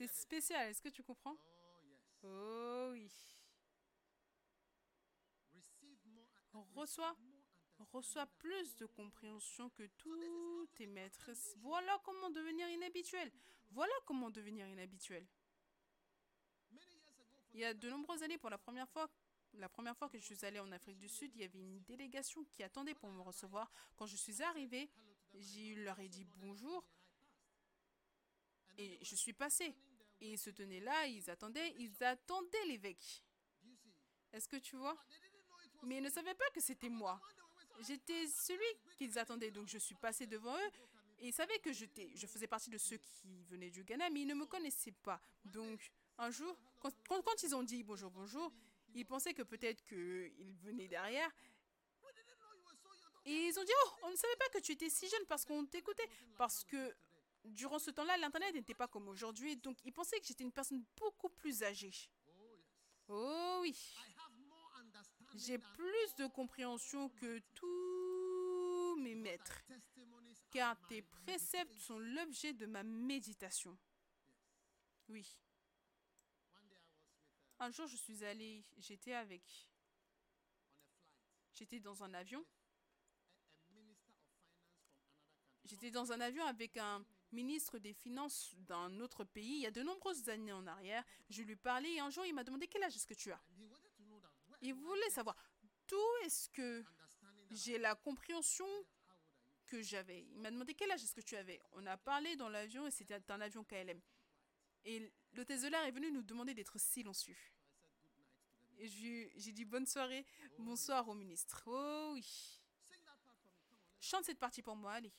[SPEAKER 1] C'est spécial, est-ce que tu comprends? Oh oui. Reçois reçoit plus de compréhension que tous tes maîtres. Voilà comment devenir inhabituel. Voilà comment devenir inhabituel. Il y a de nombreuses années, pour la première fois, la première fois que je suis allée en Afrique du Sud, il y avait une délégation qui attendait pour me recevoir. Quand je suis arrivée, j'ai leur ai dit bonjour et je suis passée. Et ils se tenaient là, ils attendaient, ils attendaient l'évêque. Est-ce que tu vois? Mais ils ne savaient pas que c'était moi. J'étais celui qu'ils attendaient, donc je suis passé devant eux. Et ils savaient que je faisais partie de ceux qui venaient du Ghana, mais ils ne me connaissaient pas. Donc, un jour, quand, quand, ils ont dit bonjour, bonjour, ils pensaient que peut-être qu'ils venaient derrière. Et ils ont dit, oh, on ne savait pas que tu étais si jeune parce qu'on t'écoutait. Parce que durant ce temps-là, l'Internet n'était pas comme aujourd'hui. Donc, ils pensaient que j'étais une personne beaucoup plus âgée. Oh oui. J'ai plus de compréhension que tous mes maîtres, car tes préceptes sont l'objet de ma méditation. Oui. Un jour, je suis allée, j'étais avec, j'étais dans un avion. J'étais dans un avion avec un ministre des Finances d'un autre pays il y a de nombreuses années en arrière. Je lui parlais et un jour, il m'a demandé quel âge est-ce que tu as il voulait savoir d'où est-ce que j'ai la compréhension que j'avais. Il m'a demandé quel âge est-ce que tu avais. On a parlé dans l'avion et c'était un avion KLM. Et l'hôtesse de l'air est venue nous demander d'être silencieux. Et j'ai dit bonne soirée, bonsoir au ministre. Oh oui. Chante cette partie pour moi, allez.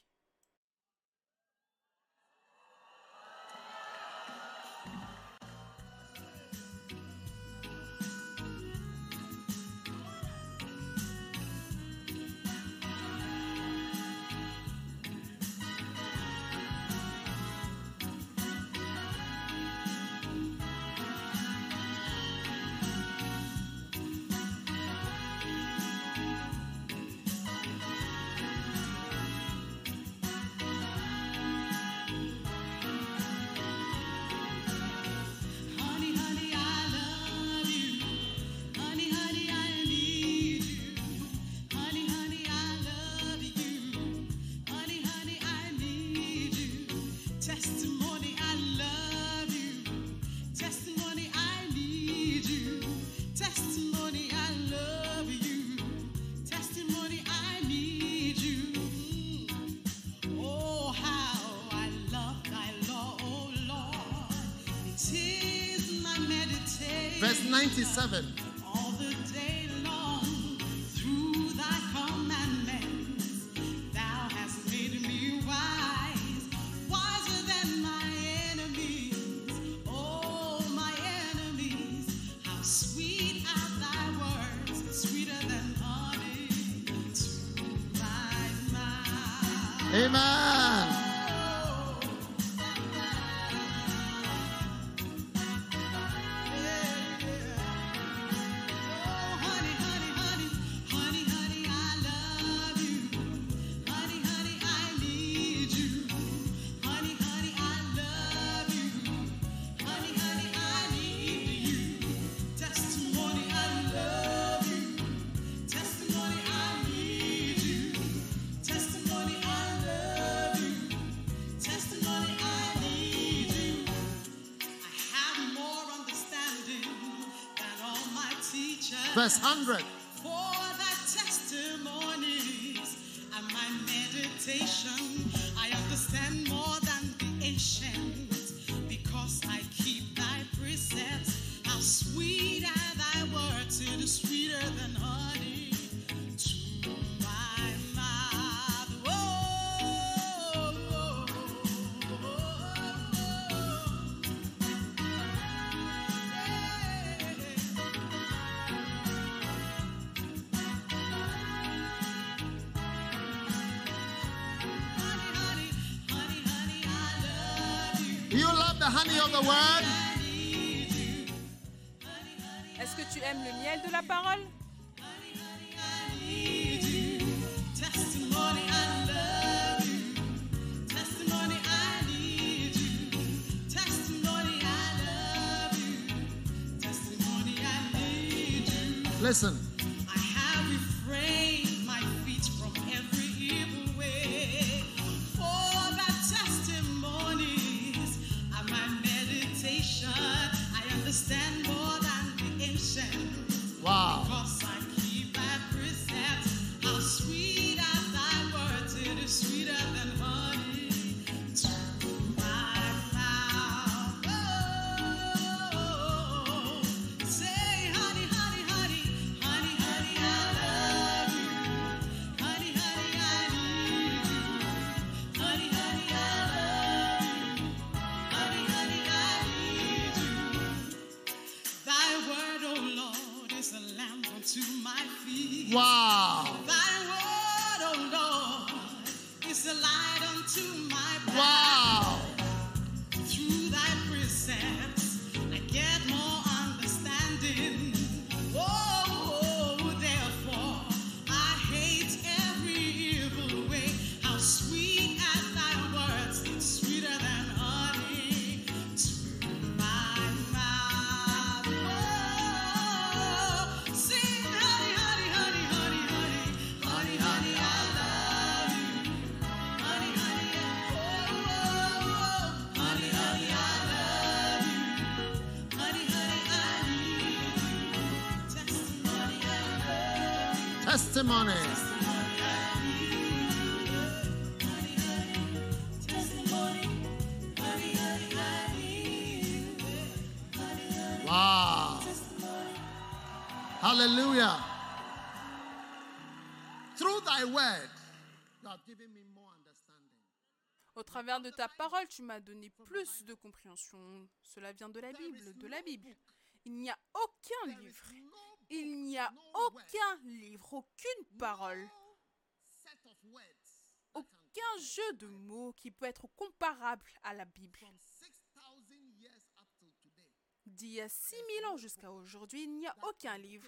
[SPEAKER 2] Verse
[SPEAKER 3] 100. Wow. Hallelujah. Through thy word, you have given me more understanding.
[SPEAKER 1] Au travers de ta parole, tu m'as donné plus de compréhension. Cela vient de la Bible, de la Bible. Il n'y a aucun livre. Il n'y a aucun livre, aucune parole, aucun jeu de mots qui peut être comparable à la Bible.
[SPEAKER 3] from 6,000 years up to today.
[SPEAKER 1] D'il y a 6000 ans jusqu'à aujourd'hui, il n'y a aucun livre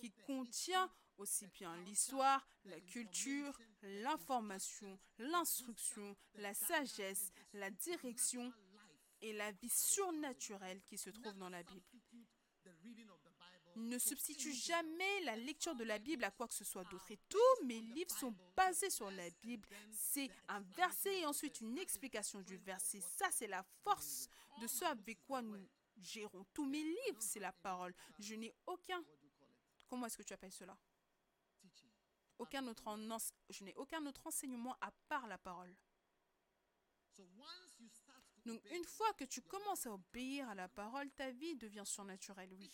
[SPEAKER 1] qui contient aussi bien l'histoire, la culture, l'information, l'instruction, la sagesse, la direction et la vie surnaturelle qui se trouve dans la Bible.
[SPEAKER 3] The reading of the Bible
[SPEAKER 1] Ne substitue jamais la lecture de la Bible à quoi que ce soit d'autre. Et tous mes livres sont basés sur la Bible. C'est un verset et ensuite une explication du verset. Ça, c'est la force de ce avec quoi nous gérons. Tous mes livres, c'est la parole. Je n'ai aucun... Comment est-ce que tu appelles cela? Aucun autre ense- Je n'ai aucun autre enseignement à part la parole. Donc une fois que tu commences à obéir à la parole, ta vie devient surnaturelle, oui.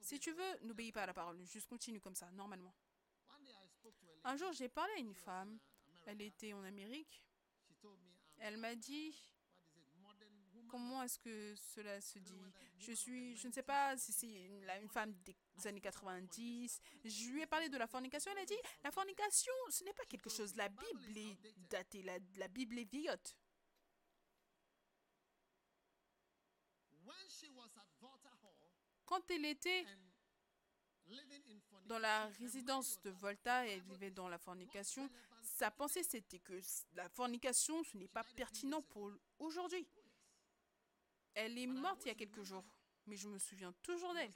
[SPEAKER 1] Si tu veux, n'obéis pas à la parole, juste continue comme ça, normalement. Un jour, j'ai parlé à une femme, elle était en Amérique, elle m'a dit, comment est-ce que cela se dit? Je suis, je ne sais pas si c'est une femme des années 90. Je lui ai parlé de la fornication, elle a dit, la fornication, ce n'est pas quelque chose, la Bible est datée, la, la Bible est vieillotte. Quand elle était dans la résidence de Volta et elle vivait dans la fornication, sa pensée c'était que la fornication ce n'est pas pertinent pour aujourd'hui. Elle est morte il y a quelques jours, mais je me souviens toujours d'elle.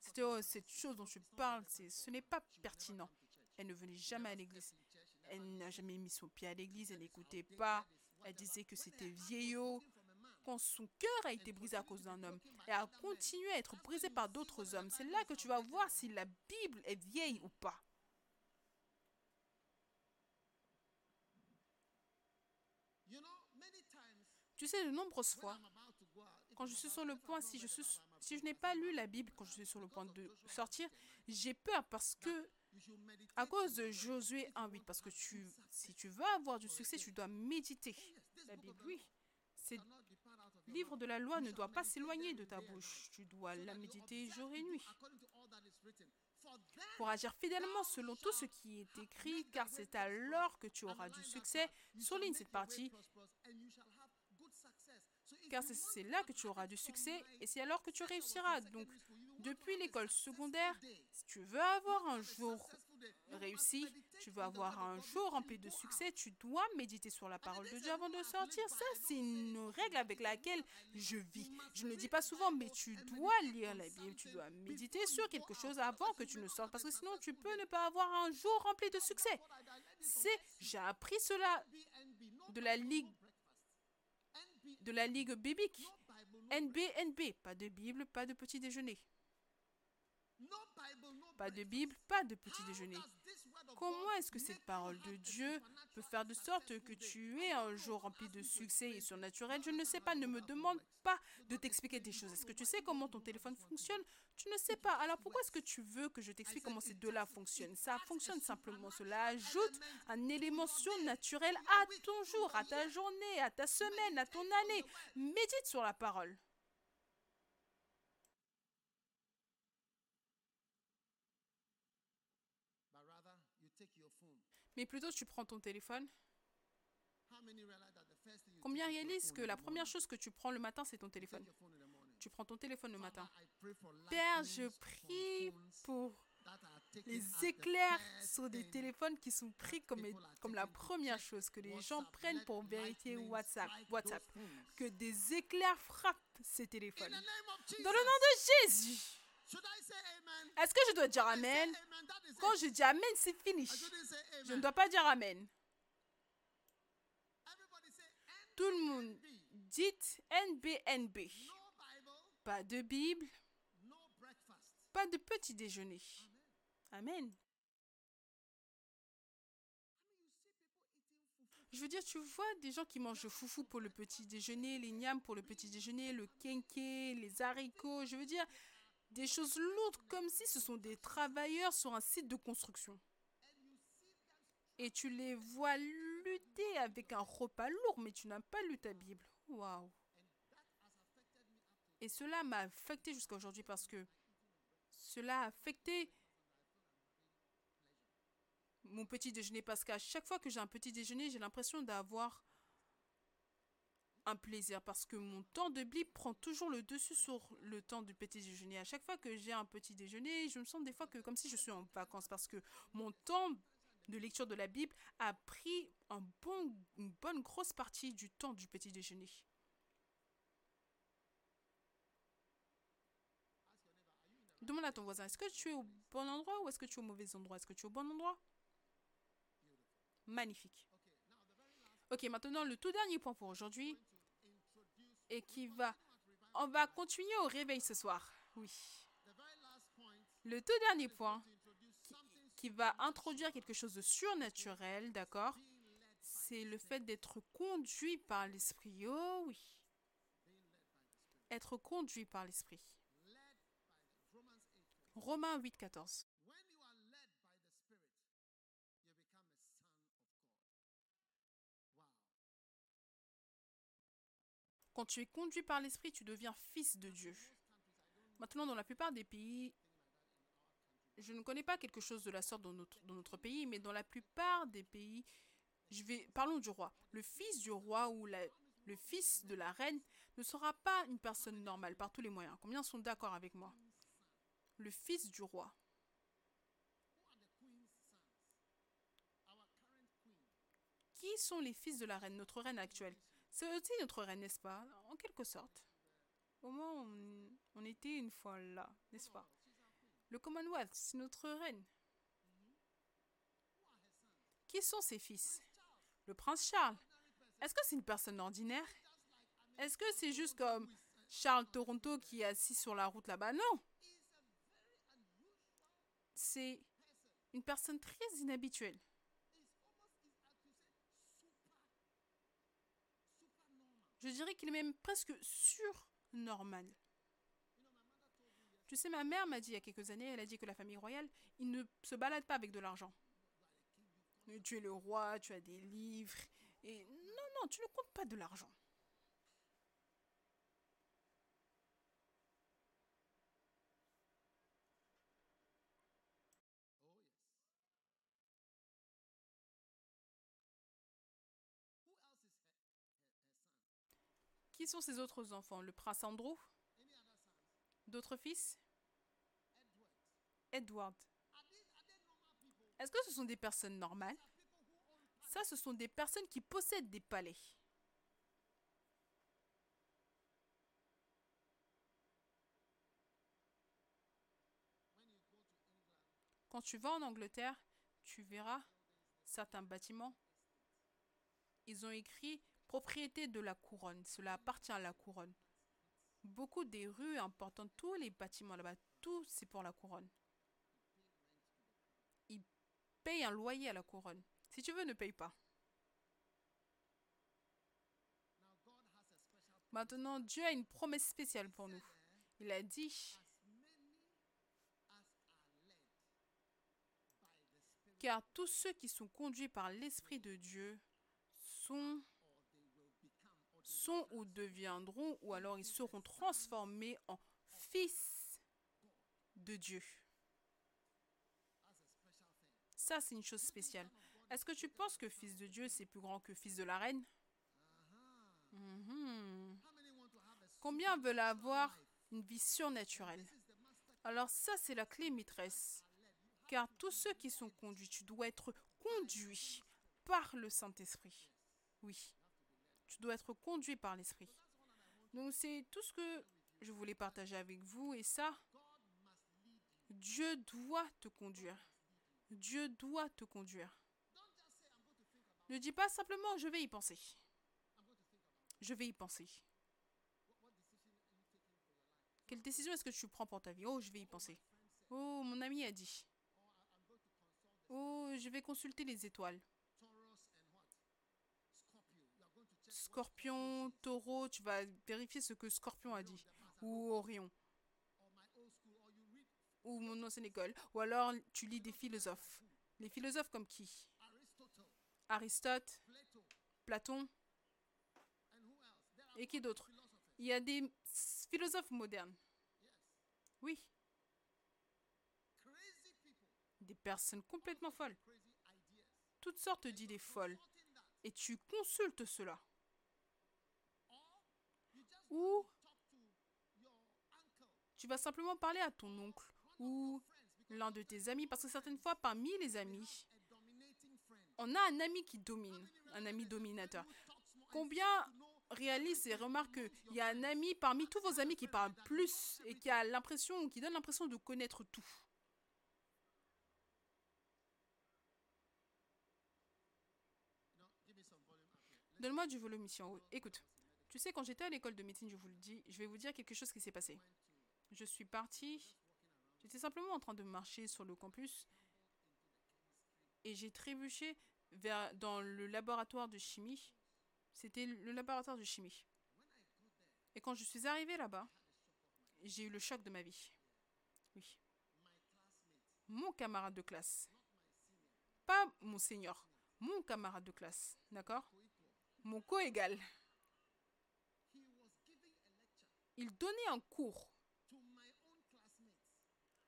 [SPEAKER 1] C'était oh, cette chose dont je parle, ce n'est pas pertinent. Elle ne venait jamais à l'église. Elle n'a jamais mis son pied à l'église, elle n'écoutait pas. Elle disait que c'était vieillot. Quand son cœur a été brisé à cause d'un homme et a continué à être brisé par d'autres hommes. C'est là que tu vas voir si la Bible est vieille ou pas. Tu sais, de nombreuses fois, quand je suis sur le point, si je, suis, si je n'ai pas lu la Bible quand je suis sur le point de sortir, j'ai peur parce que, à cause de Josué
[SPEAKER 2] If you
[SPEAKER 1] 1.8,
[SPEAKER 2] want
[SPEAKER 1] parce que tu, si tu veux avoir du succès, tu dois méditer.
[SPEAKER 2] Oh,
[SPEAKER 1] La Bible, oui. C'est livre de la loi ne doit pas s'éloigner de ta bouche. Tu dois la méditer jour et nuit pour agir fidèlement selon tout ce qui est écrit, car c'est alors que tu auras du succès. Souligne cette partie, car c'est là que tu auras du succès, et c'est alors que tu réussiras. Donc, depuis l'école secondaire, si tu veux avoir un jour réussi, tu veux avoir un jour rempli de succès, tu dois méditer sur la parole de Dieu avant de sortir. Ça, c'est une règle avec laquelle je vis. Je ne le dis pas souvent, mais tu dois lire la Bible, tu dois méditer sur quelque chose avant que tu ne sortes, parce que sinon tu peux ne pas avoir un jour rempli de succès. C'est, j'ai appris cela de la ligue, de la ligue biblique. NB, NB, pas de Bible, pas de petit déjeuner. Pas de Bible, pas de petit déjeuner. Comment est-ce que cette parole de Dieu peut faire de sorte que tu aies un jour rempli de succès et surnaturel? Je ne sais pas, ne me demande pas de t'expliquer des choses. Est-ce que tu sais comment ton téléphone fonctionne? Tu ne sais pas. Alors pourquoi est-ce que tu veux que je t'explique comment ces deux-là fonctionnent? Ça fonctionne simplement. Cela ajoute un élément surnaturel à ton jour, à ta journée, à ta semaine, à ton année. Médite sur la parole.
[SPEAKER 2] But rather, you take your phone.
[SPEAKER 1] Mais plutôt tu prends ton téléphone. Combien réalisent que la première chose que tu prends le matin, c'est ton téléphone. Tu prends ton téléphone le matin. Père, je prie pour les éclairs sur des téléphones qui sont pris comme, la première chose, que les gens prennent pour vérifier WhatsApp, WhatsApp, que des éclairs frappent ces téléphones. Dans le nom de Jésus, Est-ce que je dois dire Amen? Quand je dis Amen, c'est fini. Je ne dois pas dire Amen. Tout le monde dit NBNB. Pas de Bible, pas de petit déjeuner. Amen. Je veux dire, tu vois des gens qui mangent le foufou pour le petit déjeuner, les niams pour le petit déjeuner, le kenké, les haricots. Je veux dire, des choses lourdes comme si ce sont des travailleurs sur un site de construction. Et tu les vois lutter avec un repas lourd, mais tu n'as pas lu ta Bible. Waouh. Et cela m'a affecté jusqu'à aujourd'hui parce que cela a affecté mon petit déjeuner parce qu'à chaque fois que j'ai un petit déjeuner, j'ai l'impression d'avoir un plaisir parce que mon temps de Bible prend toujours le dessus sur le temps du petit déjeuner. À chaque fois que j'ai un petit déjeuner, je me sens des fois que comme si je suis en vacances parce que mon temps de lecture de la Bible a pris un bon, une bonne grosse partie du temps du petit déjeuner. Demande à ton voisin, est-ce que tu es au bon endroit ou est-ce que tu es au mauvais endroit? Est-ce que tu es au bon endroit? Magnifique. Ok, maintenant le tout dernier point pour aujourd'hui et qui va... On va continuer au réveil ce soir. Oui. Le tout dernier point qui va introduire quelque chose de surnaturel, d'accord C'est le fait d'être conduit par l'esprit. Oh oui. Être conduit par l'esprit.
[SPEAKER 2] Romans 8.
[SPEAKER 1] Romains 8, 14. Quand tu es conduit par l'esprit, tu deviens fils de Dieu. Maintenant, dans la plupart des pays, je ne connais pas quelque chose de la sorte dans notre, pays, mais dans la plupart des pays, je vais, parlons du roi. Le fils du roi ou le fils de la reine ne sera pas une personne normale par tous les moyens. Combien sont d'accord avec moi? Le fils du roi. Qui sont les fils de la reine, notre reine actuelle? C'est aussi notre reine, n'est-ce pas? En quelque sorte. Au moins, on, était une fois là, n'est-ce pas? Le Commonwealth, c'est notre reine. Qui sont ses fils? Le prince Charles. Est-ce que c'est une personne ordinaire? Est-ce que c'est juste comme Charles Toronto qui est assis sur la route là-bas? Non. C'est une personne très inhabituelle. Je dirais qu'il est même presque surnormal. Tu sais, ma mère m'a dit il y a quelques années, elle a dit que la famille royale, ils ne se baladent pas avec de l'argent. Tu es le roi, tu as des livres. Et non, non, tu ne comptes pas de l'argent. Qui sont ses autres enfants? Le prince Andrew? D'autres fils? Edward. Est-ce que ce sont des personnes normales? Ça, ce sont des personnes qui possèdent des palais. Quand tu vas en Angleterre, tu verras certains bâtiments. Ils ont écrit propriété de la couronne. Cela appartient à la couronne. Beaucoup des rues importantes, tous les bâtiments là-bas, tout c'est pour la couronne. Ils payent un loyer à la couronne. Si tu veux, ne paye pas. Maintenant, Dieu a une promesse spéciale pour nous. Il a dit, car tous ceux qui sont conduits par l'Esprit de Dieu sont, sont ou deviendront, ou alors ils seront transformés en fils de Dieu. Ça, c'est une chose spéciale. Est-ce que tu penses que fils de Dieu, c'est plus grand que fils de la reine? Mhm. Combien veulent avoir une vie surnaturelle Alors ça, c'est la clé maîtresse. Car tous ceux qui sont conduits, tu dois être conduit par le Saint-Esprit. Oui, tu dois être conduit par l'Esprit. Donc c'est tout ce que je voulais partager avec vous. Et ça, Dieu doit te conduire. Dieu doit te conduire. Ne dis pas simplement je vais y penser. Je vais y penser. Quelle décision est-ce que tu prends pour ta vie? Oh, je vais y penser. Oh, mon ami a dit. Oh, je vais consulter les étoiles. Scorpion, taureau, tu vas vérifier ce que Scorpion a dit. Ou Orion. Ou mon ancienne école. Ou alors tu lis des philosophes. Les philosophes comme qui? Aristote, Platon. Et qui d'autre? Il y a des philosophes modernes. Oui. Des personnes complètement folles. Toutes sortes d'idées folles. Et tu consultes cela. Ou tu vas simplement parler à ton oncle ou l'un de tes amis. Parce que certaines fois, parmi les amis, on a un ami qui domine, un ami dominateur. Combien réalisent et remarquent qu'il y a un ami parmi tous vos amis qui parle plus et qui a l'impression, qui donne l'impression de connaître tout? Donne-moi du volume ici en haut. Écoute, tu sais, quand j'étais à l'école de médecine, je vous le dis, je vais vous dire quelque chose qui s'est passé. Je suis partie, j'étais simplement en train de marcher sur le campus et j'ai trébuché vers, dans le laboratoire de chimie. C'était le laboratoire de chimie. Et quand je suis arrivée là-bas, j'ai eu le choc de ma vie. Oui. Mon camarade de classe. Pas mon senior. Mon camarade de classe. D'accord? Mon co-égal. Il donnait un cours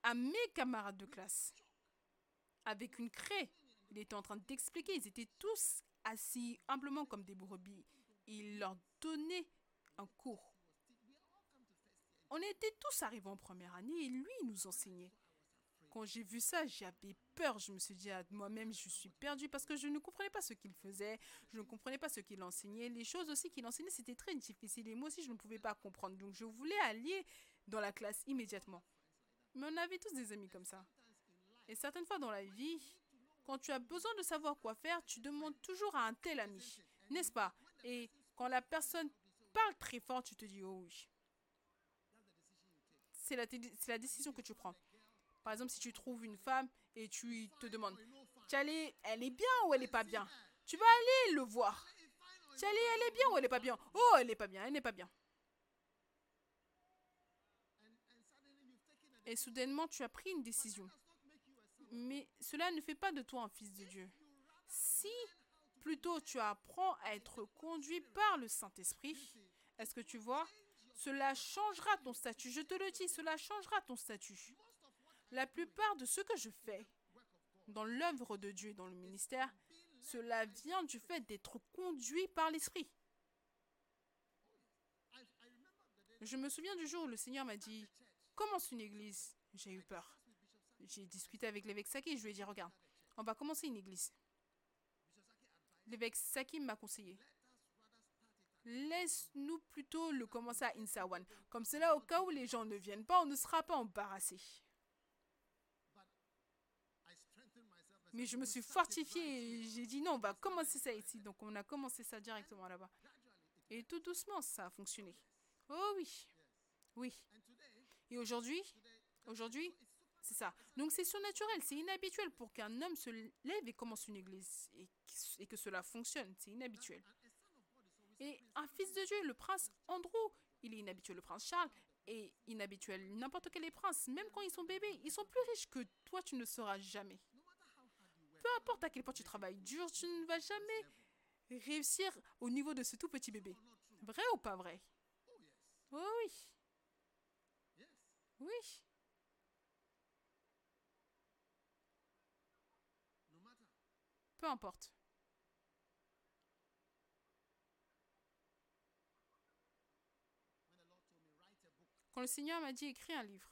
[SPEAKER 1] à mes camarades de classe avec une craie. Il était en train d'expliquer. Ils étaient tous assis humblement comme des brebis. Il leur donnait un cours. On était tous arrivés en première année et lui, il nous enseignait. Quand j'ai vu ça, j'avais peur. Je me suis dit à moi-même, je suis perdue parce que je ne comprenais pas ce qu'il faisait. Je ne comprenais pas ce qu'il enseignait. Les choses aussi qu'il enseignait, c'était très difficile. Et moi aussi, je ne pouvais pas comprendre. Donc, je voulais aller dans la classe immédiatement. Mais on avait tous des amis comme ça. Et certaines fois dans la vie, quand tu as besoin de savoir quoi faire, tu demandes toujours à un tel ami, n'est-ce pas? Et quand la personne parle très fort, tu te dis, oh oui. C'est la décision que tu prends. Par exemple, si tu trouves une femme et tu te demandes, tu allais- elle est bien ou elle est pas bien? Tu vas aller le voir. Tu allais, elle est bien ou elle est pas bien? Oh, elle est pas bien, elle n'est pas bien. Et soudainement, tu as pris une décision. Mais cela ne fait pas de toi un fils de Dieu. Si plutôt tu apprends à être conduit par le Saint-Esprit, est-ce que tu vois? Cela changera ton statut. Je te le dis, cela changera ton statut. La plupart de ce que je fais dans l'œuvre de Dieu et dans le ministère, cela vient du fait d'être conduit par l'Esprit. Je me souviens du jour où le Seigneur m'a dit Commence une église? J'ai eu peur. J'ai discuté avec l'évêque Saki. Je lui ai dit Regarde, on va commencer une église. L'évêque Saki m'a conseillé Laisse-nous plutôt le commencer à Insawan. Comme cela, au cas où les gens ne viennent pas, on ne sera pas embarrassé. Mais je me suis fortifiée et j'ai dit non, on va commencer ça ici. Donc on a commencé ça directement là-bas. Et tout doucement, ça a fonctionné. Oh oui. Oui. Et aujourd'hui, aujourd'hui, c'est ça. Donc c'est surnaturel, c'est inhabituel pour qu'un homme se lève et commence une église et que, cela fonctionne. C'est inhabituel. Et un fils de Dieu, le prince Andrew, il est inhabituel. Le prince Charles est inhabituel. N'importe quel prince, même quand ils sont bébés, ils sont plus riches que toi, tu ne seras jamais. Peu importe à quel point tu travailles dur, tu ne vas jamais réussir au niveau de ce tout petit bébé. Vrai ou pas vrai? Oh oui. Oui. Peu importe. Quand le Seigneur m'a dit écrire un livre.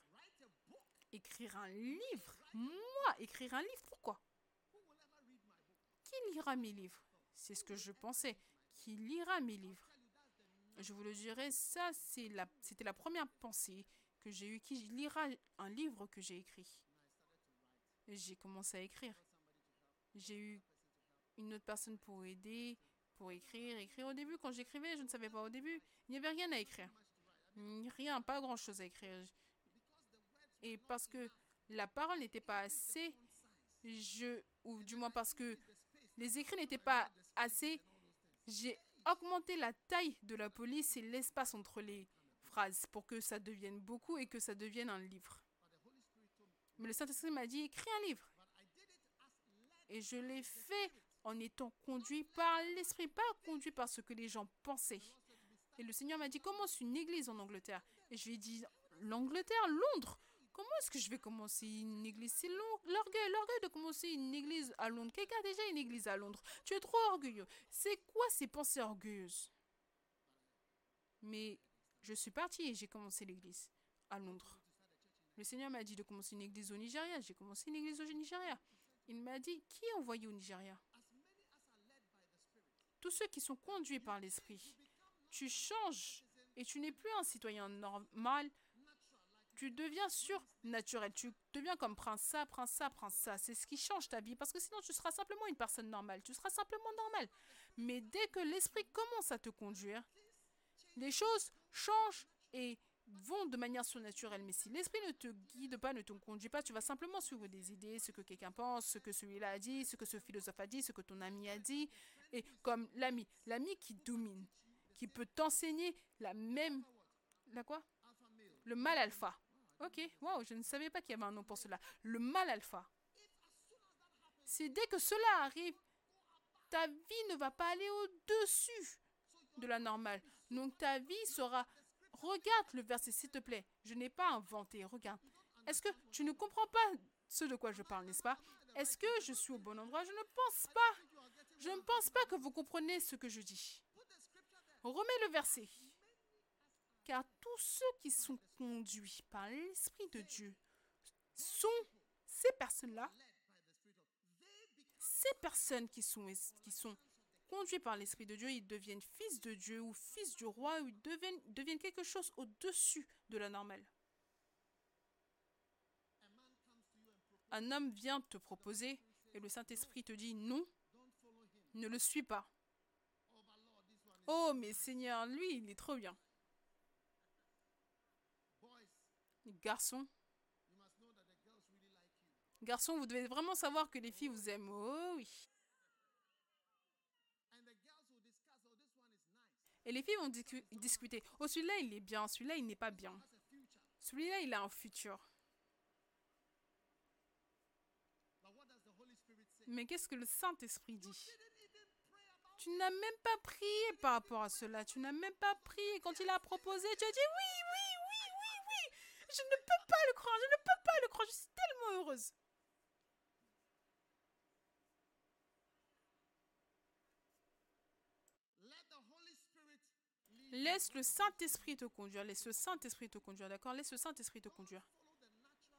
[SPEAKER 1] Écrire un livre? Moi, écrire un livre, pourquoi? Qui lira mes livres? C'est ce que je pensais. Qui lira mes livres? Je vous le dirai, ça, c'était la première pensée que j'ai eue. Qui lira un livre que j'ai écrit? J'ai commencé à écrire. J'ai eu une autre personne pour aider, pour écrire, écrire. Au début, quand j'écrivais, je ne savais pas au début. Il n'y avait rien à écrire. Rien, pas grand-chose à écrire. Et parce que la parole n'était pas assez, je, ou du moins parce que les écrits n'étaient pas assez, j'ai augmenté la taille de la police et l'espace entre les phrases pour que ça devienne beaucoup et que ça devienne un livre. Mais le Saint-Esprit m'a dit, écris un livre. Et je l'ai fait en étant conduit par l'Esprit, pas conduit par ce que les gens pensaient. Et le Seigneur m'a dit, commence une église en Angleterre. Et je lui ai dit, l'Angleterre, Londres Comment est-ce que je vais commencer une église? C'est l'orgueil, l'orgueil de commencer une église à Londres. Quelqu'un a déjà une église à Londres. Tu es trop orgueilleux. C'est quoi ces pensées orgueilleuses? Mais je suis partie et j'ai commencé l'église à Londres. Le Seigneur m'a dit de commencer une église au Nigeria. J'ai commencé une église au Nigeria. Il m'a dit, qui est envoyé au Nigeria? Tous ceux qui sont conduits par l'Esprit. Tu changes et tu n'es plus un citoyen normal. Tu deviens surnaturel. Tu deviens comme prince ça, prince ça, prince ça. C'est ce qui change ta vie. Parce que sinon, tu seras simplement une personne normale. Tu seras simplement normal. Mais dès que l'esprit commence à te conduire, les choses changent et vont de manière surnaturelle. Mais si l'esprit ne te guide pas, ne te conduit pas, tu vas simplement suivre des idées, ce que quelqu'un pense, ce que celui-là a dit, ce que ce philosophe a dit, ce que ton ami a dit. Et comme l'ami, l'ami qui domine, qui peut t'enseigner la même... La quoi? Le mal alpha. Ok, wow, je ne savais pas qu'il y avait un nom pour cela. Le mal alpha. C'est dès que cela arrive, ta vie ne va pas aller au-dessus de la normale. Donc ta vie sera... Regarde le verset, s'il te plaît. Je n'ai pas inventé. Regarde. Est-ce que tu ne comprends pas ce de quoi je parle, n'est-ce pas? Est-ce que je suis au bon endroit? Je ne pense pas. Je ne pense pas que vous comprenez ce que je dis. Remets le verset. Car tous ceux qui sont conduits par l'Esprit de Dieu sont ces personnes-là, ces personnes qui sont, qui sont conduits par l'Esprit de Dieu, ils deviennent fils de Dieu ou fils du roi, ou ils deviennent, deviennent quelque chose au-dessus de la normale. Un homme vient te proposer et le Saint-Esprit te dit non, ne le suis pas. Oh, mais Seigneur, lui, il est trop bien.
[SPEAKER 2] Boys,
[SPEAKER 1] Garçon,
[SPEAKER 2] you must know that the girls really like you.
[SPEAKER 1] garçon, vous devez vraiment savoir que les filles vous aiment. Oh oui. Et les filles vont discu- discuter. Oh, celui-là, il est bien. Celui-là, il n'est pas bien. Celui-là, il a un futur. Mais qu'est-ce que le Saint-Esprit dit? Tu n'as même pas prié par rapport à cela. Tu n'as même pas prié. Quand il a proposé, tu as dit oui, oui. Je ne peux pas le croire. Je ne peux pas le croire. Je suis tellement heureuse. Laisse le Saint-Esprit te conduire. Laisse le Saint-Esprit te conduire. D'accord? Laisse le Saint-Esprit te conduire.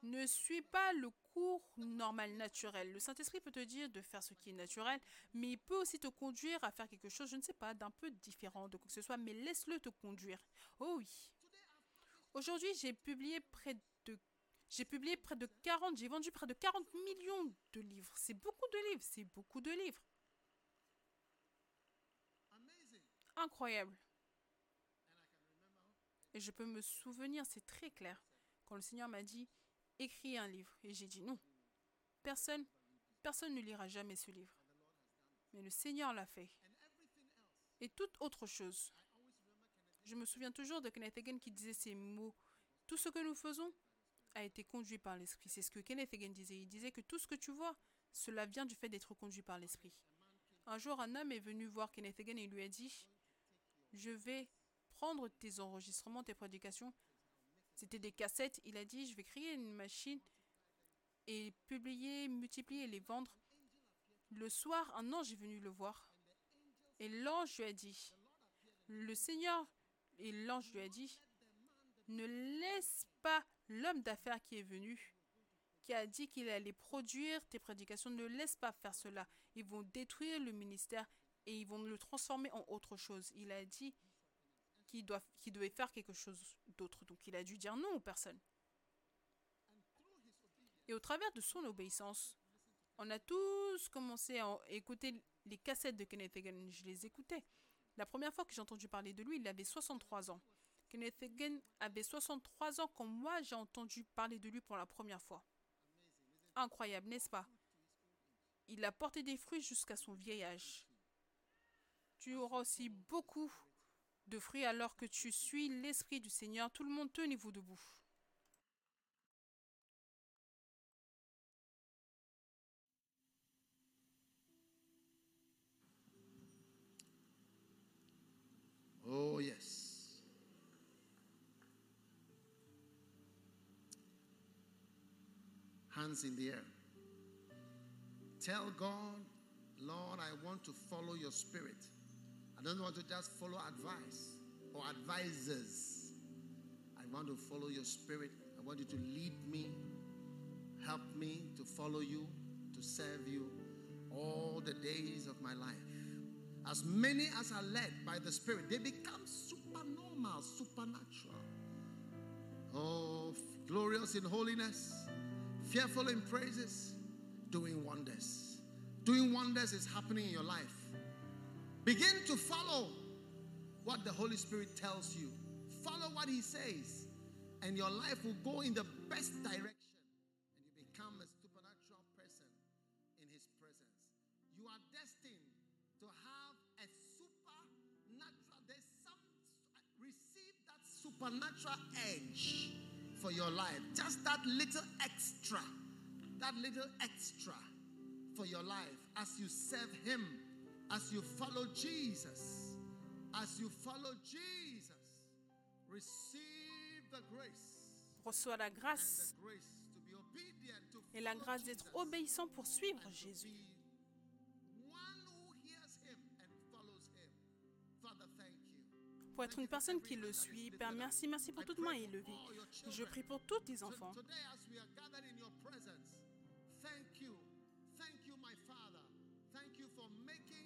[SPEAKER 1] Ne suis pas le cours normal, naturel. Le Saint-Esprit peut te dire de faire ce qui est naturel, mais il peut aussi te conduire à faire quelque chose, je ne sais pas, d'un peu différent de quoi que ce soit, mais laisse-le te conduire. Oh oui. Aujourd'hui, j'ai publié près de j'ai publié près de 40, j'ai vendu près de 40 millions de livres. C'est beaucoup de livres, c'est beaucoup de livres. Incroyable. Et je peux me souvenir, c'est très clair, quand le Seigneur m'a dit écris un livre. Et j'ai dit non. Personne, personne ne lira jamais ce livre. Mais le Seigneur l'a fait. Et toute autre chose. Je me souviens toujours de Kenneth Hagin qui disait ces mots. Tout ce que nous faisons a été conduit par l'Esprit. C'est ce que Kenneth Hagin disait. Il disait que tout ce que tu vois, cela vient du fait d'être conduit par l'Esprit. Un jour, un homme est venu voir Kenneth Hagin et lui a dit Je vais prendre tes enregistrements, tes prédications. C'était des cassettes. Il a dit Je vais créer une machine et publier, multiplier et les vendre. Le soir, un ange est venu le voir. Et l'ange lui a dit Le Seigneur et l'ange lui a dit Ne laisse pas l'homme d'affaires qui est venu, qui a dit qu'il allait produire tes prédications, ne laisse pas faire cela. Ils vont détruire le ministère et ils vont le transformer en autre chose. Il a dit qu'il qu'il devait faire quelque chose d'autre. Donc il a dû dire non aux personnes. Et au travers de son obéissance, on a tous commencé à écouter les cassettes de Kenneth Hagin. Je les écoutais. La première fois que j'ai entendu parler de lui, il avait 63 ans. Kenneth Hagin avait 63 ans quand moi j'ai entendu parler de lui pour la première fois. Incroyable, n'est-ce pas? Il a porté des fruits jusqu'à son vieil âge. Tu auras aussi beaucoup de fruits alors que tu suis l'Esprit du Seigneur. Tout le monde, tenez-vous debout.
[SPEAKER 2] Oh, yes. Hands in the air. Tell God, Lord, I want to follow your spirit. I don't want to just follow advice or advisors. I want to follow your spirit. I want you to lead me, help me to follow you, to serve you all the days of my life. As many as are led by the Spirit, they become supernormal, supernatural. Oh, glorious in holiness, fearful in praises, doing wonders. Doing wonders is happening in your life. Begin to follow what the Holy Spirit tells you. Follow what He says, and your life will go in the best direction, supernatural edge for your life. Just that little extra, that little extra for your life as you serve Him, as you follow Jesus, as you follow Jesus. Receive the grace
[SPEAKER 1] Reçois la grâce et la grâce d'être obéissant pour suivre Jésus. Pour être une personne qui le suit, Père, merci, merci pour toute main élevée. Je prie pour tous tes enfants.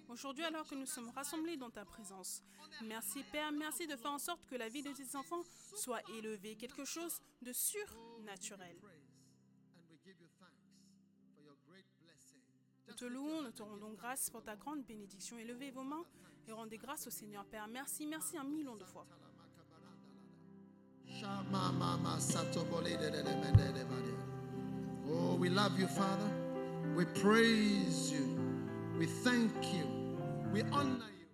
[SPEAKER 1] Aujourd'hui, alors que nous sommes rassemblés dans ta présence, merci Père, merci de faire en sorte que la vie de tes enfants soit élevée, quelque chose de surnaturel. Nous te louons, nous te rendons grâce pour ta grande bénédiction. Élevez vos mains et rendez grâce au Seigneur Père. Merci, merci un million de fois.
[SPEAKER 2] Oh, we love you, Father. We praise you. We thank you. We honor you.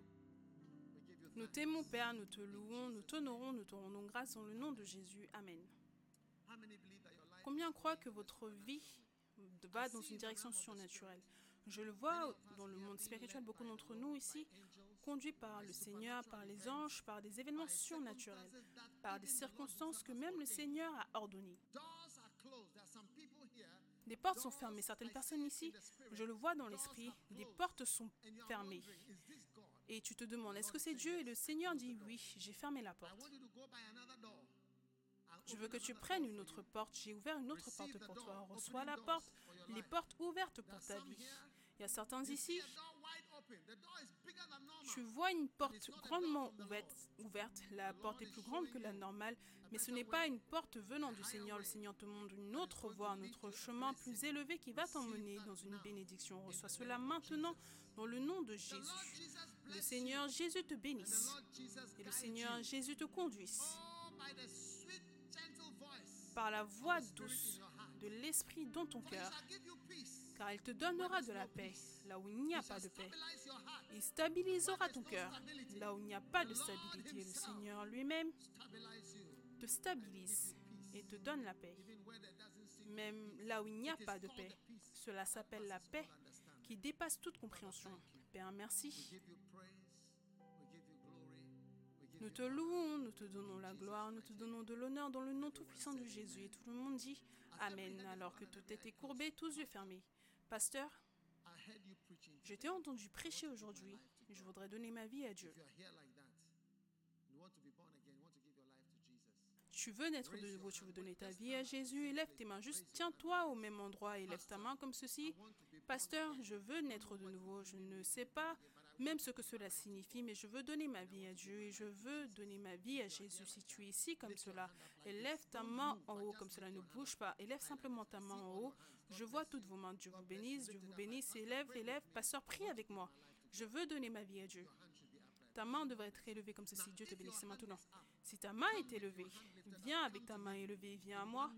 [SPEAKER 1] Nous t'aimons Père, nous te louons, nous t'honorons, nous te rendons grâce dans le nom de Jésus. Amen. Combien croient que votre vie va dans une direction surnaturelle? Je le vois dans le monde spirituel, beaucoup d'entre nous ici, conduits par le Seigneur, par les anges, par des événements surnaturels, par des circonstances que même le Seigneur a ordonnées. Des portes sont fermées. Certaines personnes ici, je le vois dans l'esprit, des portes sont fermées. Et tu te demandes, est-ce que c'est Dieu? Et le Seigneur dit, oui, j'ai fermé la porte. Je veux que tu prennes une autre porte? J'ai ouvert une autre porte pour toi. Reçois la porte, les portes ouvertes pour ta vie. Il y a certains ici, tu vois une porte grandement ouverte. ouverte. La porte est plus grande que la normale, mais ce n'est pas une porte venant du Seigneur. Le Seigneur te montre une autre voie, un autre chemin plus élevé qui va t'emmener dans une bénédiction. Reçois cela maintenant dans le nom de Jésus. Le Seigneur Jésus te bénisse et le Seigneur. Jésus te conduise par la voix douce de l'Esprit dans ton cœur, car il te donnera de la paix là où il n'y a pas de paix. Il stabilisera ton cœur là où il n'y a pas de stabilité. Le Seigneur lui-même te stabilise et te donne la paix. Même là où il n'y a pas de paix. Cela s'appelle la paix qui dépasse toute compréhension. Père, merci. Nous te louons, nous te donnons la gloire, nous te donnons de l'honneur dans le nom tout-puissant de Jésus. Et tout le monde dit Amen, alors que tout était courbé, tous yeux fermés. Pasteur, je t'ai entendu prêcher aujourd'hui. Je voudrais donner ma vie à Dieu. Tu veux naître de nouveau, tu veux donner ta vie à Jésus, élève tes mains. Juste tiens-toi au même endroit et lève ta main comme ceci. Pasteur, je veux naître de nouveau. Je ne sais pas même ce que cela signifie, mais je veux donner ma vie à Dieu et je veux donner ma vie à Jésus. Si tu es ici comme cela, élève ta main en haut comme cela, ne bouge pas. Élève simplement ta main en haut. Je vois toutes vos mains. Dieu vous bénisse, Dieu vous bénisse. Élève, élève. Pasteur, prie avec moi. Je veux donner ma vie à Dieu. Ta main devrait être élevée comme ceci. Dieu te bénisse maintenant. Si ta main est élevée, viens avec ta main élevée, viens à moi.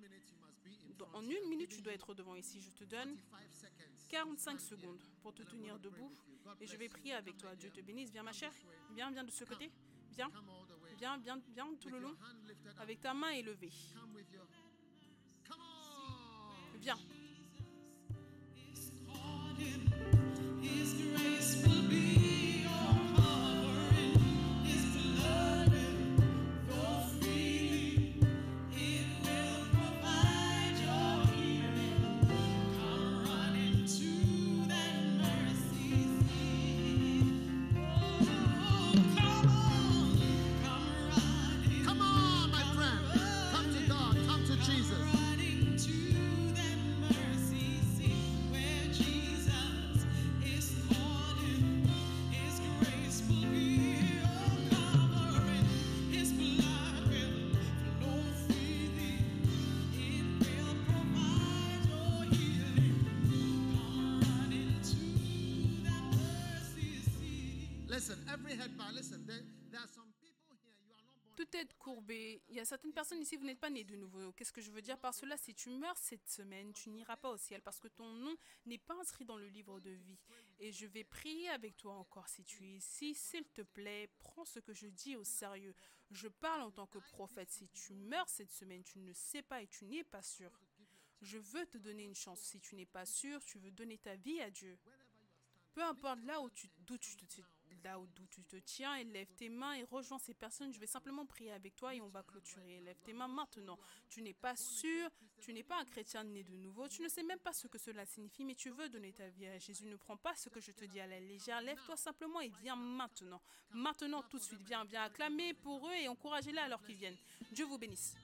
[SPEAKER 1] En une minute, tu dois être devant ici. Je te donne
[SPEAKER 2] five seconds.
[SPEAKER 1] 45 secondes pour te tenir debout et je vais prier avec toi. Dieu te bénisse. Viens, ma chère. Viens, viens de ce côté. Viens, viens, viens, viens tout le long avec ta main élevée. Viens.
[SPEAKER 3] His grace
[SPEAKER 1] certaines personnes ici, vous n'êtes pas nés de nouveau. Qu'est-ce que je veux dire par cela? Si tu meurs cette semaine, tu n'iras pas au ciel parce que ton nom n'est pas inscrit dans le livre de vie. Et je vais prier avec toi encore si tu es ici. S'il te plaît, prends ce que je dis au sérieux. Je parle en tant que prophète. Si tu meurs cette semaine, tu ne sais pas et tu n'es pas sûr. Je veux te donner une chance. Si tu n'es pas sûr, tu veux donner ta vie à Dieu. Peu importe là où tu, d'où tu d'où tu te tiens, élève tes mains et rejoins ces personnes. Je vais simplement prier avec toi et on va clôturer. Élève tes mains maintenant. Tu n'es pas sûr, tu n'es pas un chrétien né de nouveau, tu ne sais même pas ce que cela signifie, mais tu veux donner ta vie à Jésus. Ne prends pas ce que je te dis à la légère. Lève-toi simplement et viens maintenant. Maintenant, tout de suite. Viens, viens acclamer pour eux et encouragez-les alors qu'ils viennent. Dieu vous bénisse.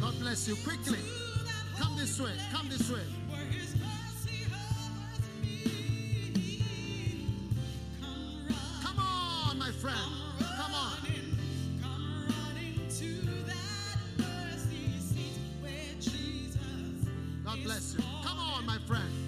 [SPEAKER 2] God bless you. Quickly. Come this way. Come this way. Friend. Come on.
[SPEAKER 3] Come running to that mercy seat where Jesus
[SPEAKER 2] God bless you. Come on, my friend.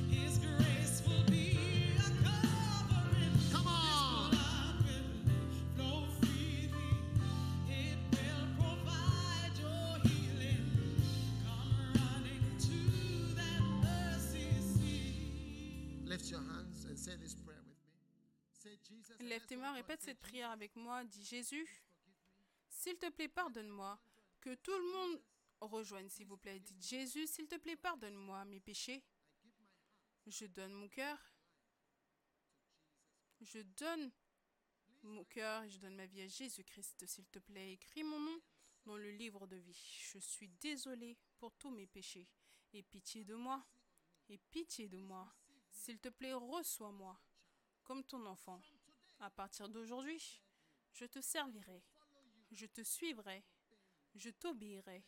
[SPEAKER 1] Répète cette prière avec moi. Dis Jésus, s'il te plaît, pardonne-moi. Que tout le monde rejoigne, s'il vous plaît. Dites Jésus, s'il te plaît, pardonne-moi mes péchés. Je donne mon cœur. Je donne mon cœur je donne ma vie à Jésus-Christ, s'il te plaît. Écris mon nom dans le livre de vie. Je suis désolé pour tous mes péchés. Et pitié de moi. Et pitié de moi. S'il te plaît, reçois-moi comme ton enfant. À partir d'aujourd'hui, je te servirai. Je te suivrai. Je t'obéirai.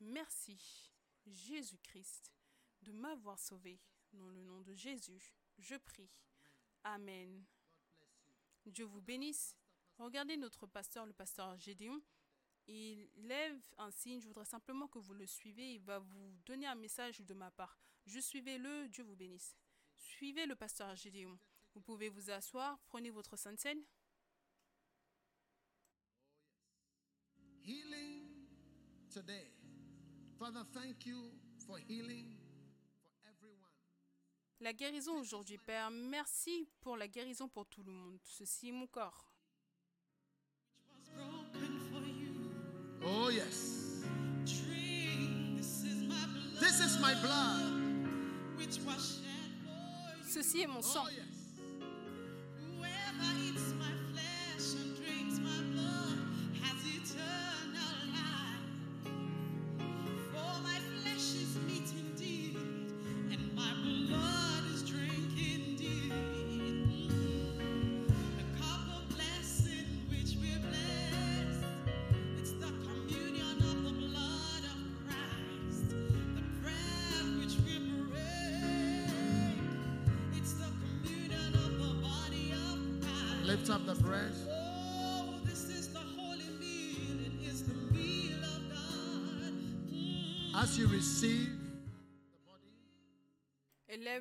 [SPEAKER 1] Merci, Jésus-Christ, de m'avoir sauvé. Dans le nom de Jésus, je prie. Amen. Dieu vous bénisse. Regardez notre pasteur, le pasteur Gédéon. Il lève un signe. Je voudrais simplement que vous le suivez. Il va vous donner un message de ma part. Je suivez-le. Dieu vous bénisse. Suivez le pasteur Gédéon. Vous pouvez vous asseoir. Prenez votre sainte scène.
[SPEAKER 2] Healing today. Father, thank you for healing for everyone.
[SPEAKER 1] La guérison aujourd'hui, Père. Merci pour la guérison pour tout le monde. Ceci est mon corps.
[SPEAKER 3] was broken for you.
[SPEAKER 2] Oh, yes.
[SPEAKER 3] This is my blood,
[SPEAKER 2] This is my blood.
[SPEAKER 3] which was shed for you.
[SPEAKER 1] Ceci est mon sang.
[SPEAKER 2] Oh, yes.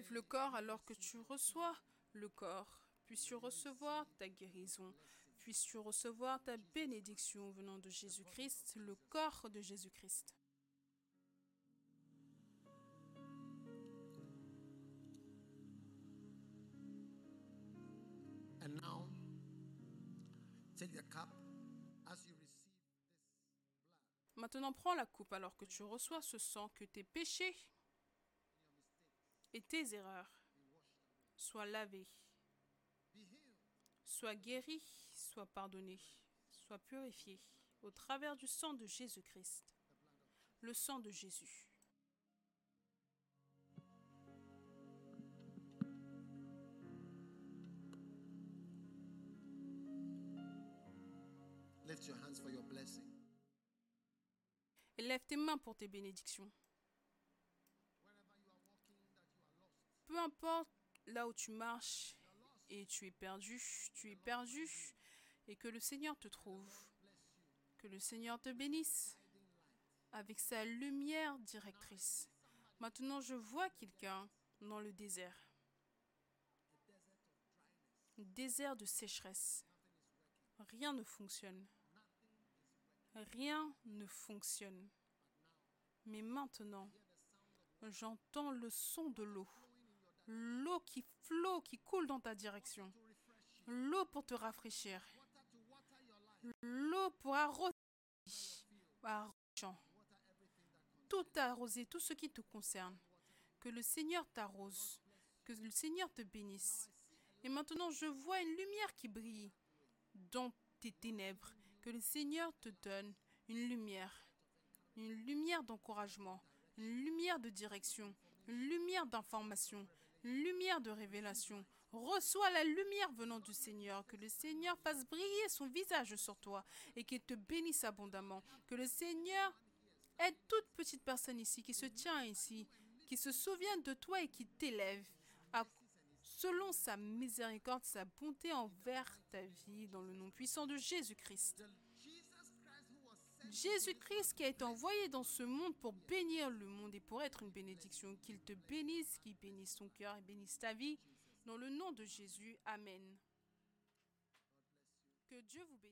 [SPEAKER 1] Le corps alors que tu reçois le corps. Puisses-tu recevoir ta guérison. Puisses-tu recevoir ta bénédiction venant de Jésus-Christ, le corps de Jésus-Christ.
[SPEAKER 2] and now take the cup as you receive this
[SPEAKER 1] Maintenant, prends la coupe alors que tu reçois ce sang, que tes péchés et tes erreurs soient
[SPEAKER 2] healed.
[SPEAKER 1] soient guéris, soient pardonnés, soient purifiés au travers du sang de Jésus-Christ, le sang de Jésus.
[SPEAKER 2] Lift your hands for your blessing.
[SPEAKER 1] Et lève tes mains pour tes bénédictions. Peu importe là où tu marches et tu es perdu, tu es perdu et que le Seigneur te trouve. Que le Seigneur te bénisse avec sa lumière directrice. Maintenant, je vois quelqu'un dans le désert. Désert de sécheresse. Rien ne fonctionne. Rien ne fonctionne. Mais maintenant, j'entends le son de l'eau. L'eau qui flot, qui coule dans ta direction. L'eau pour te rafraîchir. L'eau pour arroser. Tout arroser, tout ce qui te concerne. Que le Seigneur t'arrose. Que le Seigneur te bénisse. Et maintenant, je vois une lumière qui brille dans tes ténèbres. Que le Seigneur te donne une lumière. Une lumière d'encouragement. Une lumière de direction. Une lumière d'information. Lumière de révélation. Reçois la lumière venant du Seigneur. Que le Seigneur fasse briller son visage sur toi et qu'il te bénisse abondamment. Que le Seigneur aide toute petite personne ici qui se tient ici, qui se souvient de toi et qui t'élève selon sa miséricorde, sa bonté envers ta vie, dans le nom puissant de Jésus-Christ. Jésus-Christ qui a été envoyé dans ce monde pour bénir le monde et pour être une bénédiction. Qu'il te bénisse, qu'il bénisse ton cœur et bénisse ta vie. Dans le nom de Jésus, Amen. Que Dieu vous bénisse.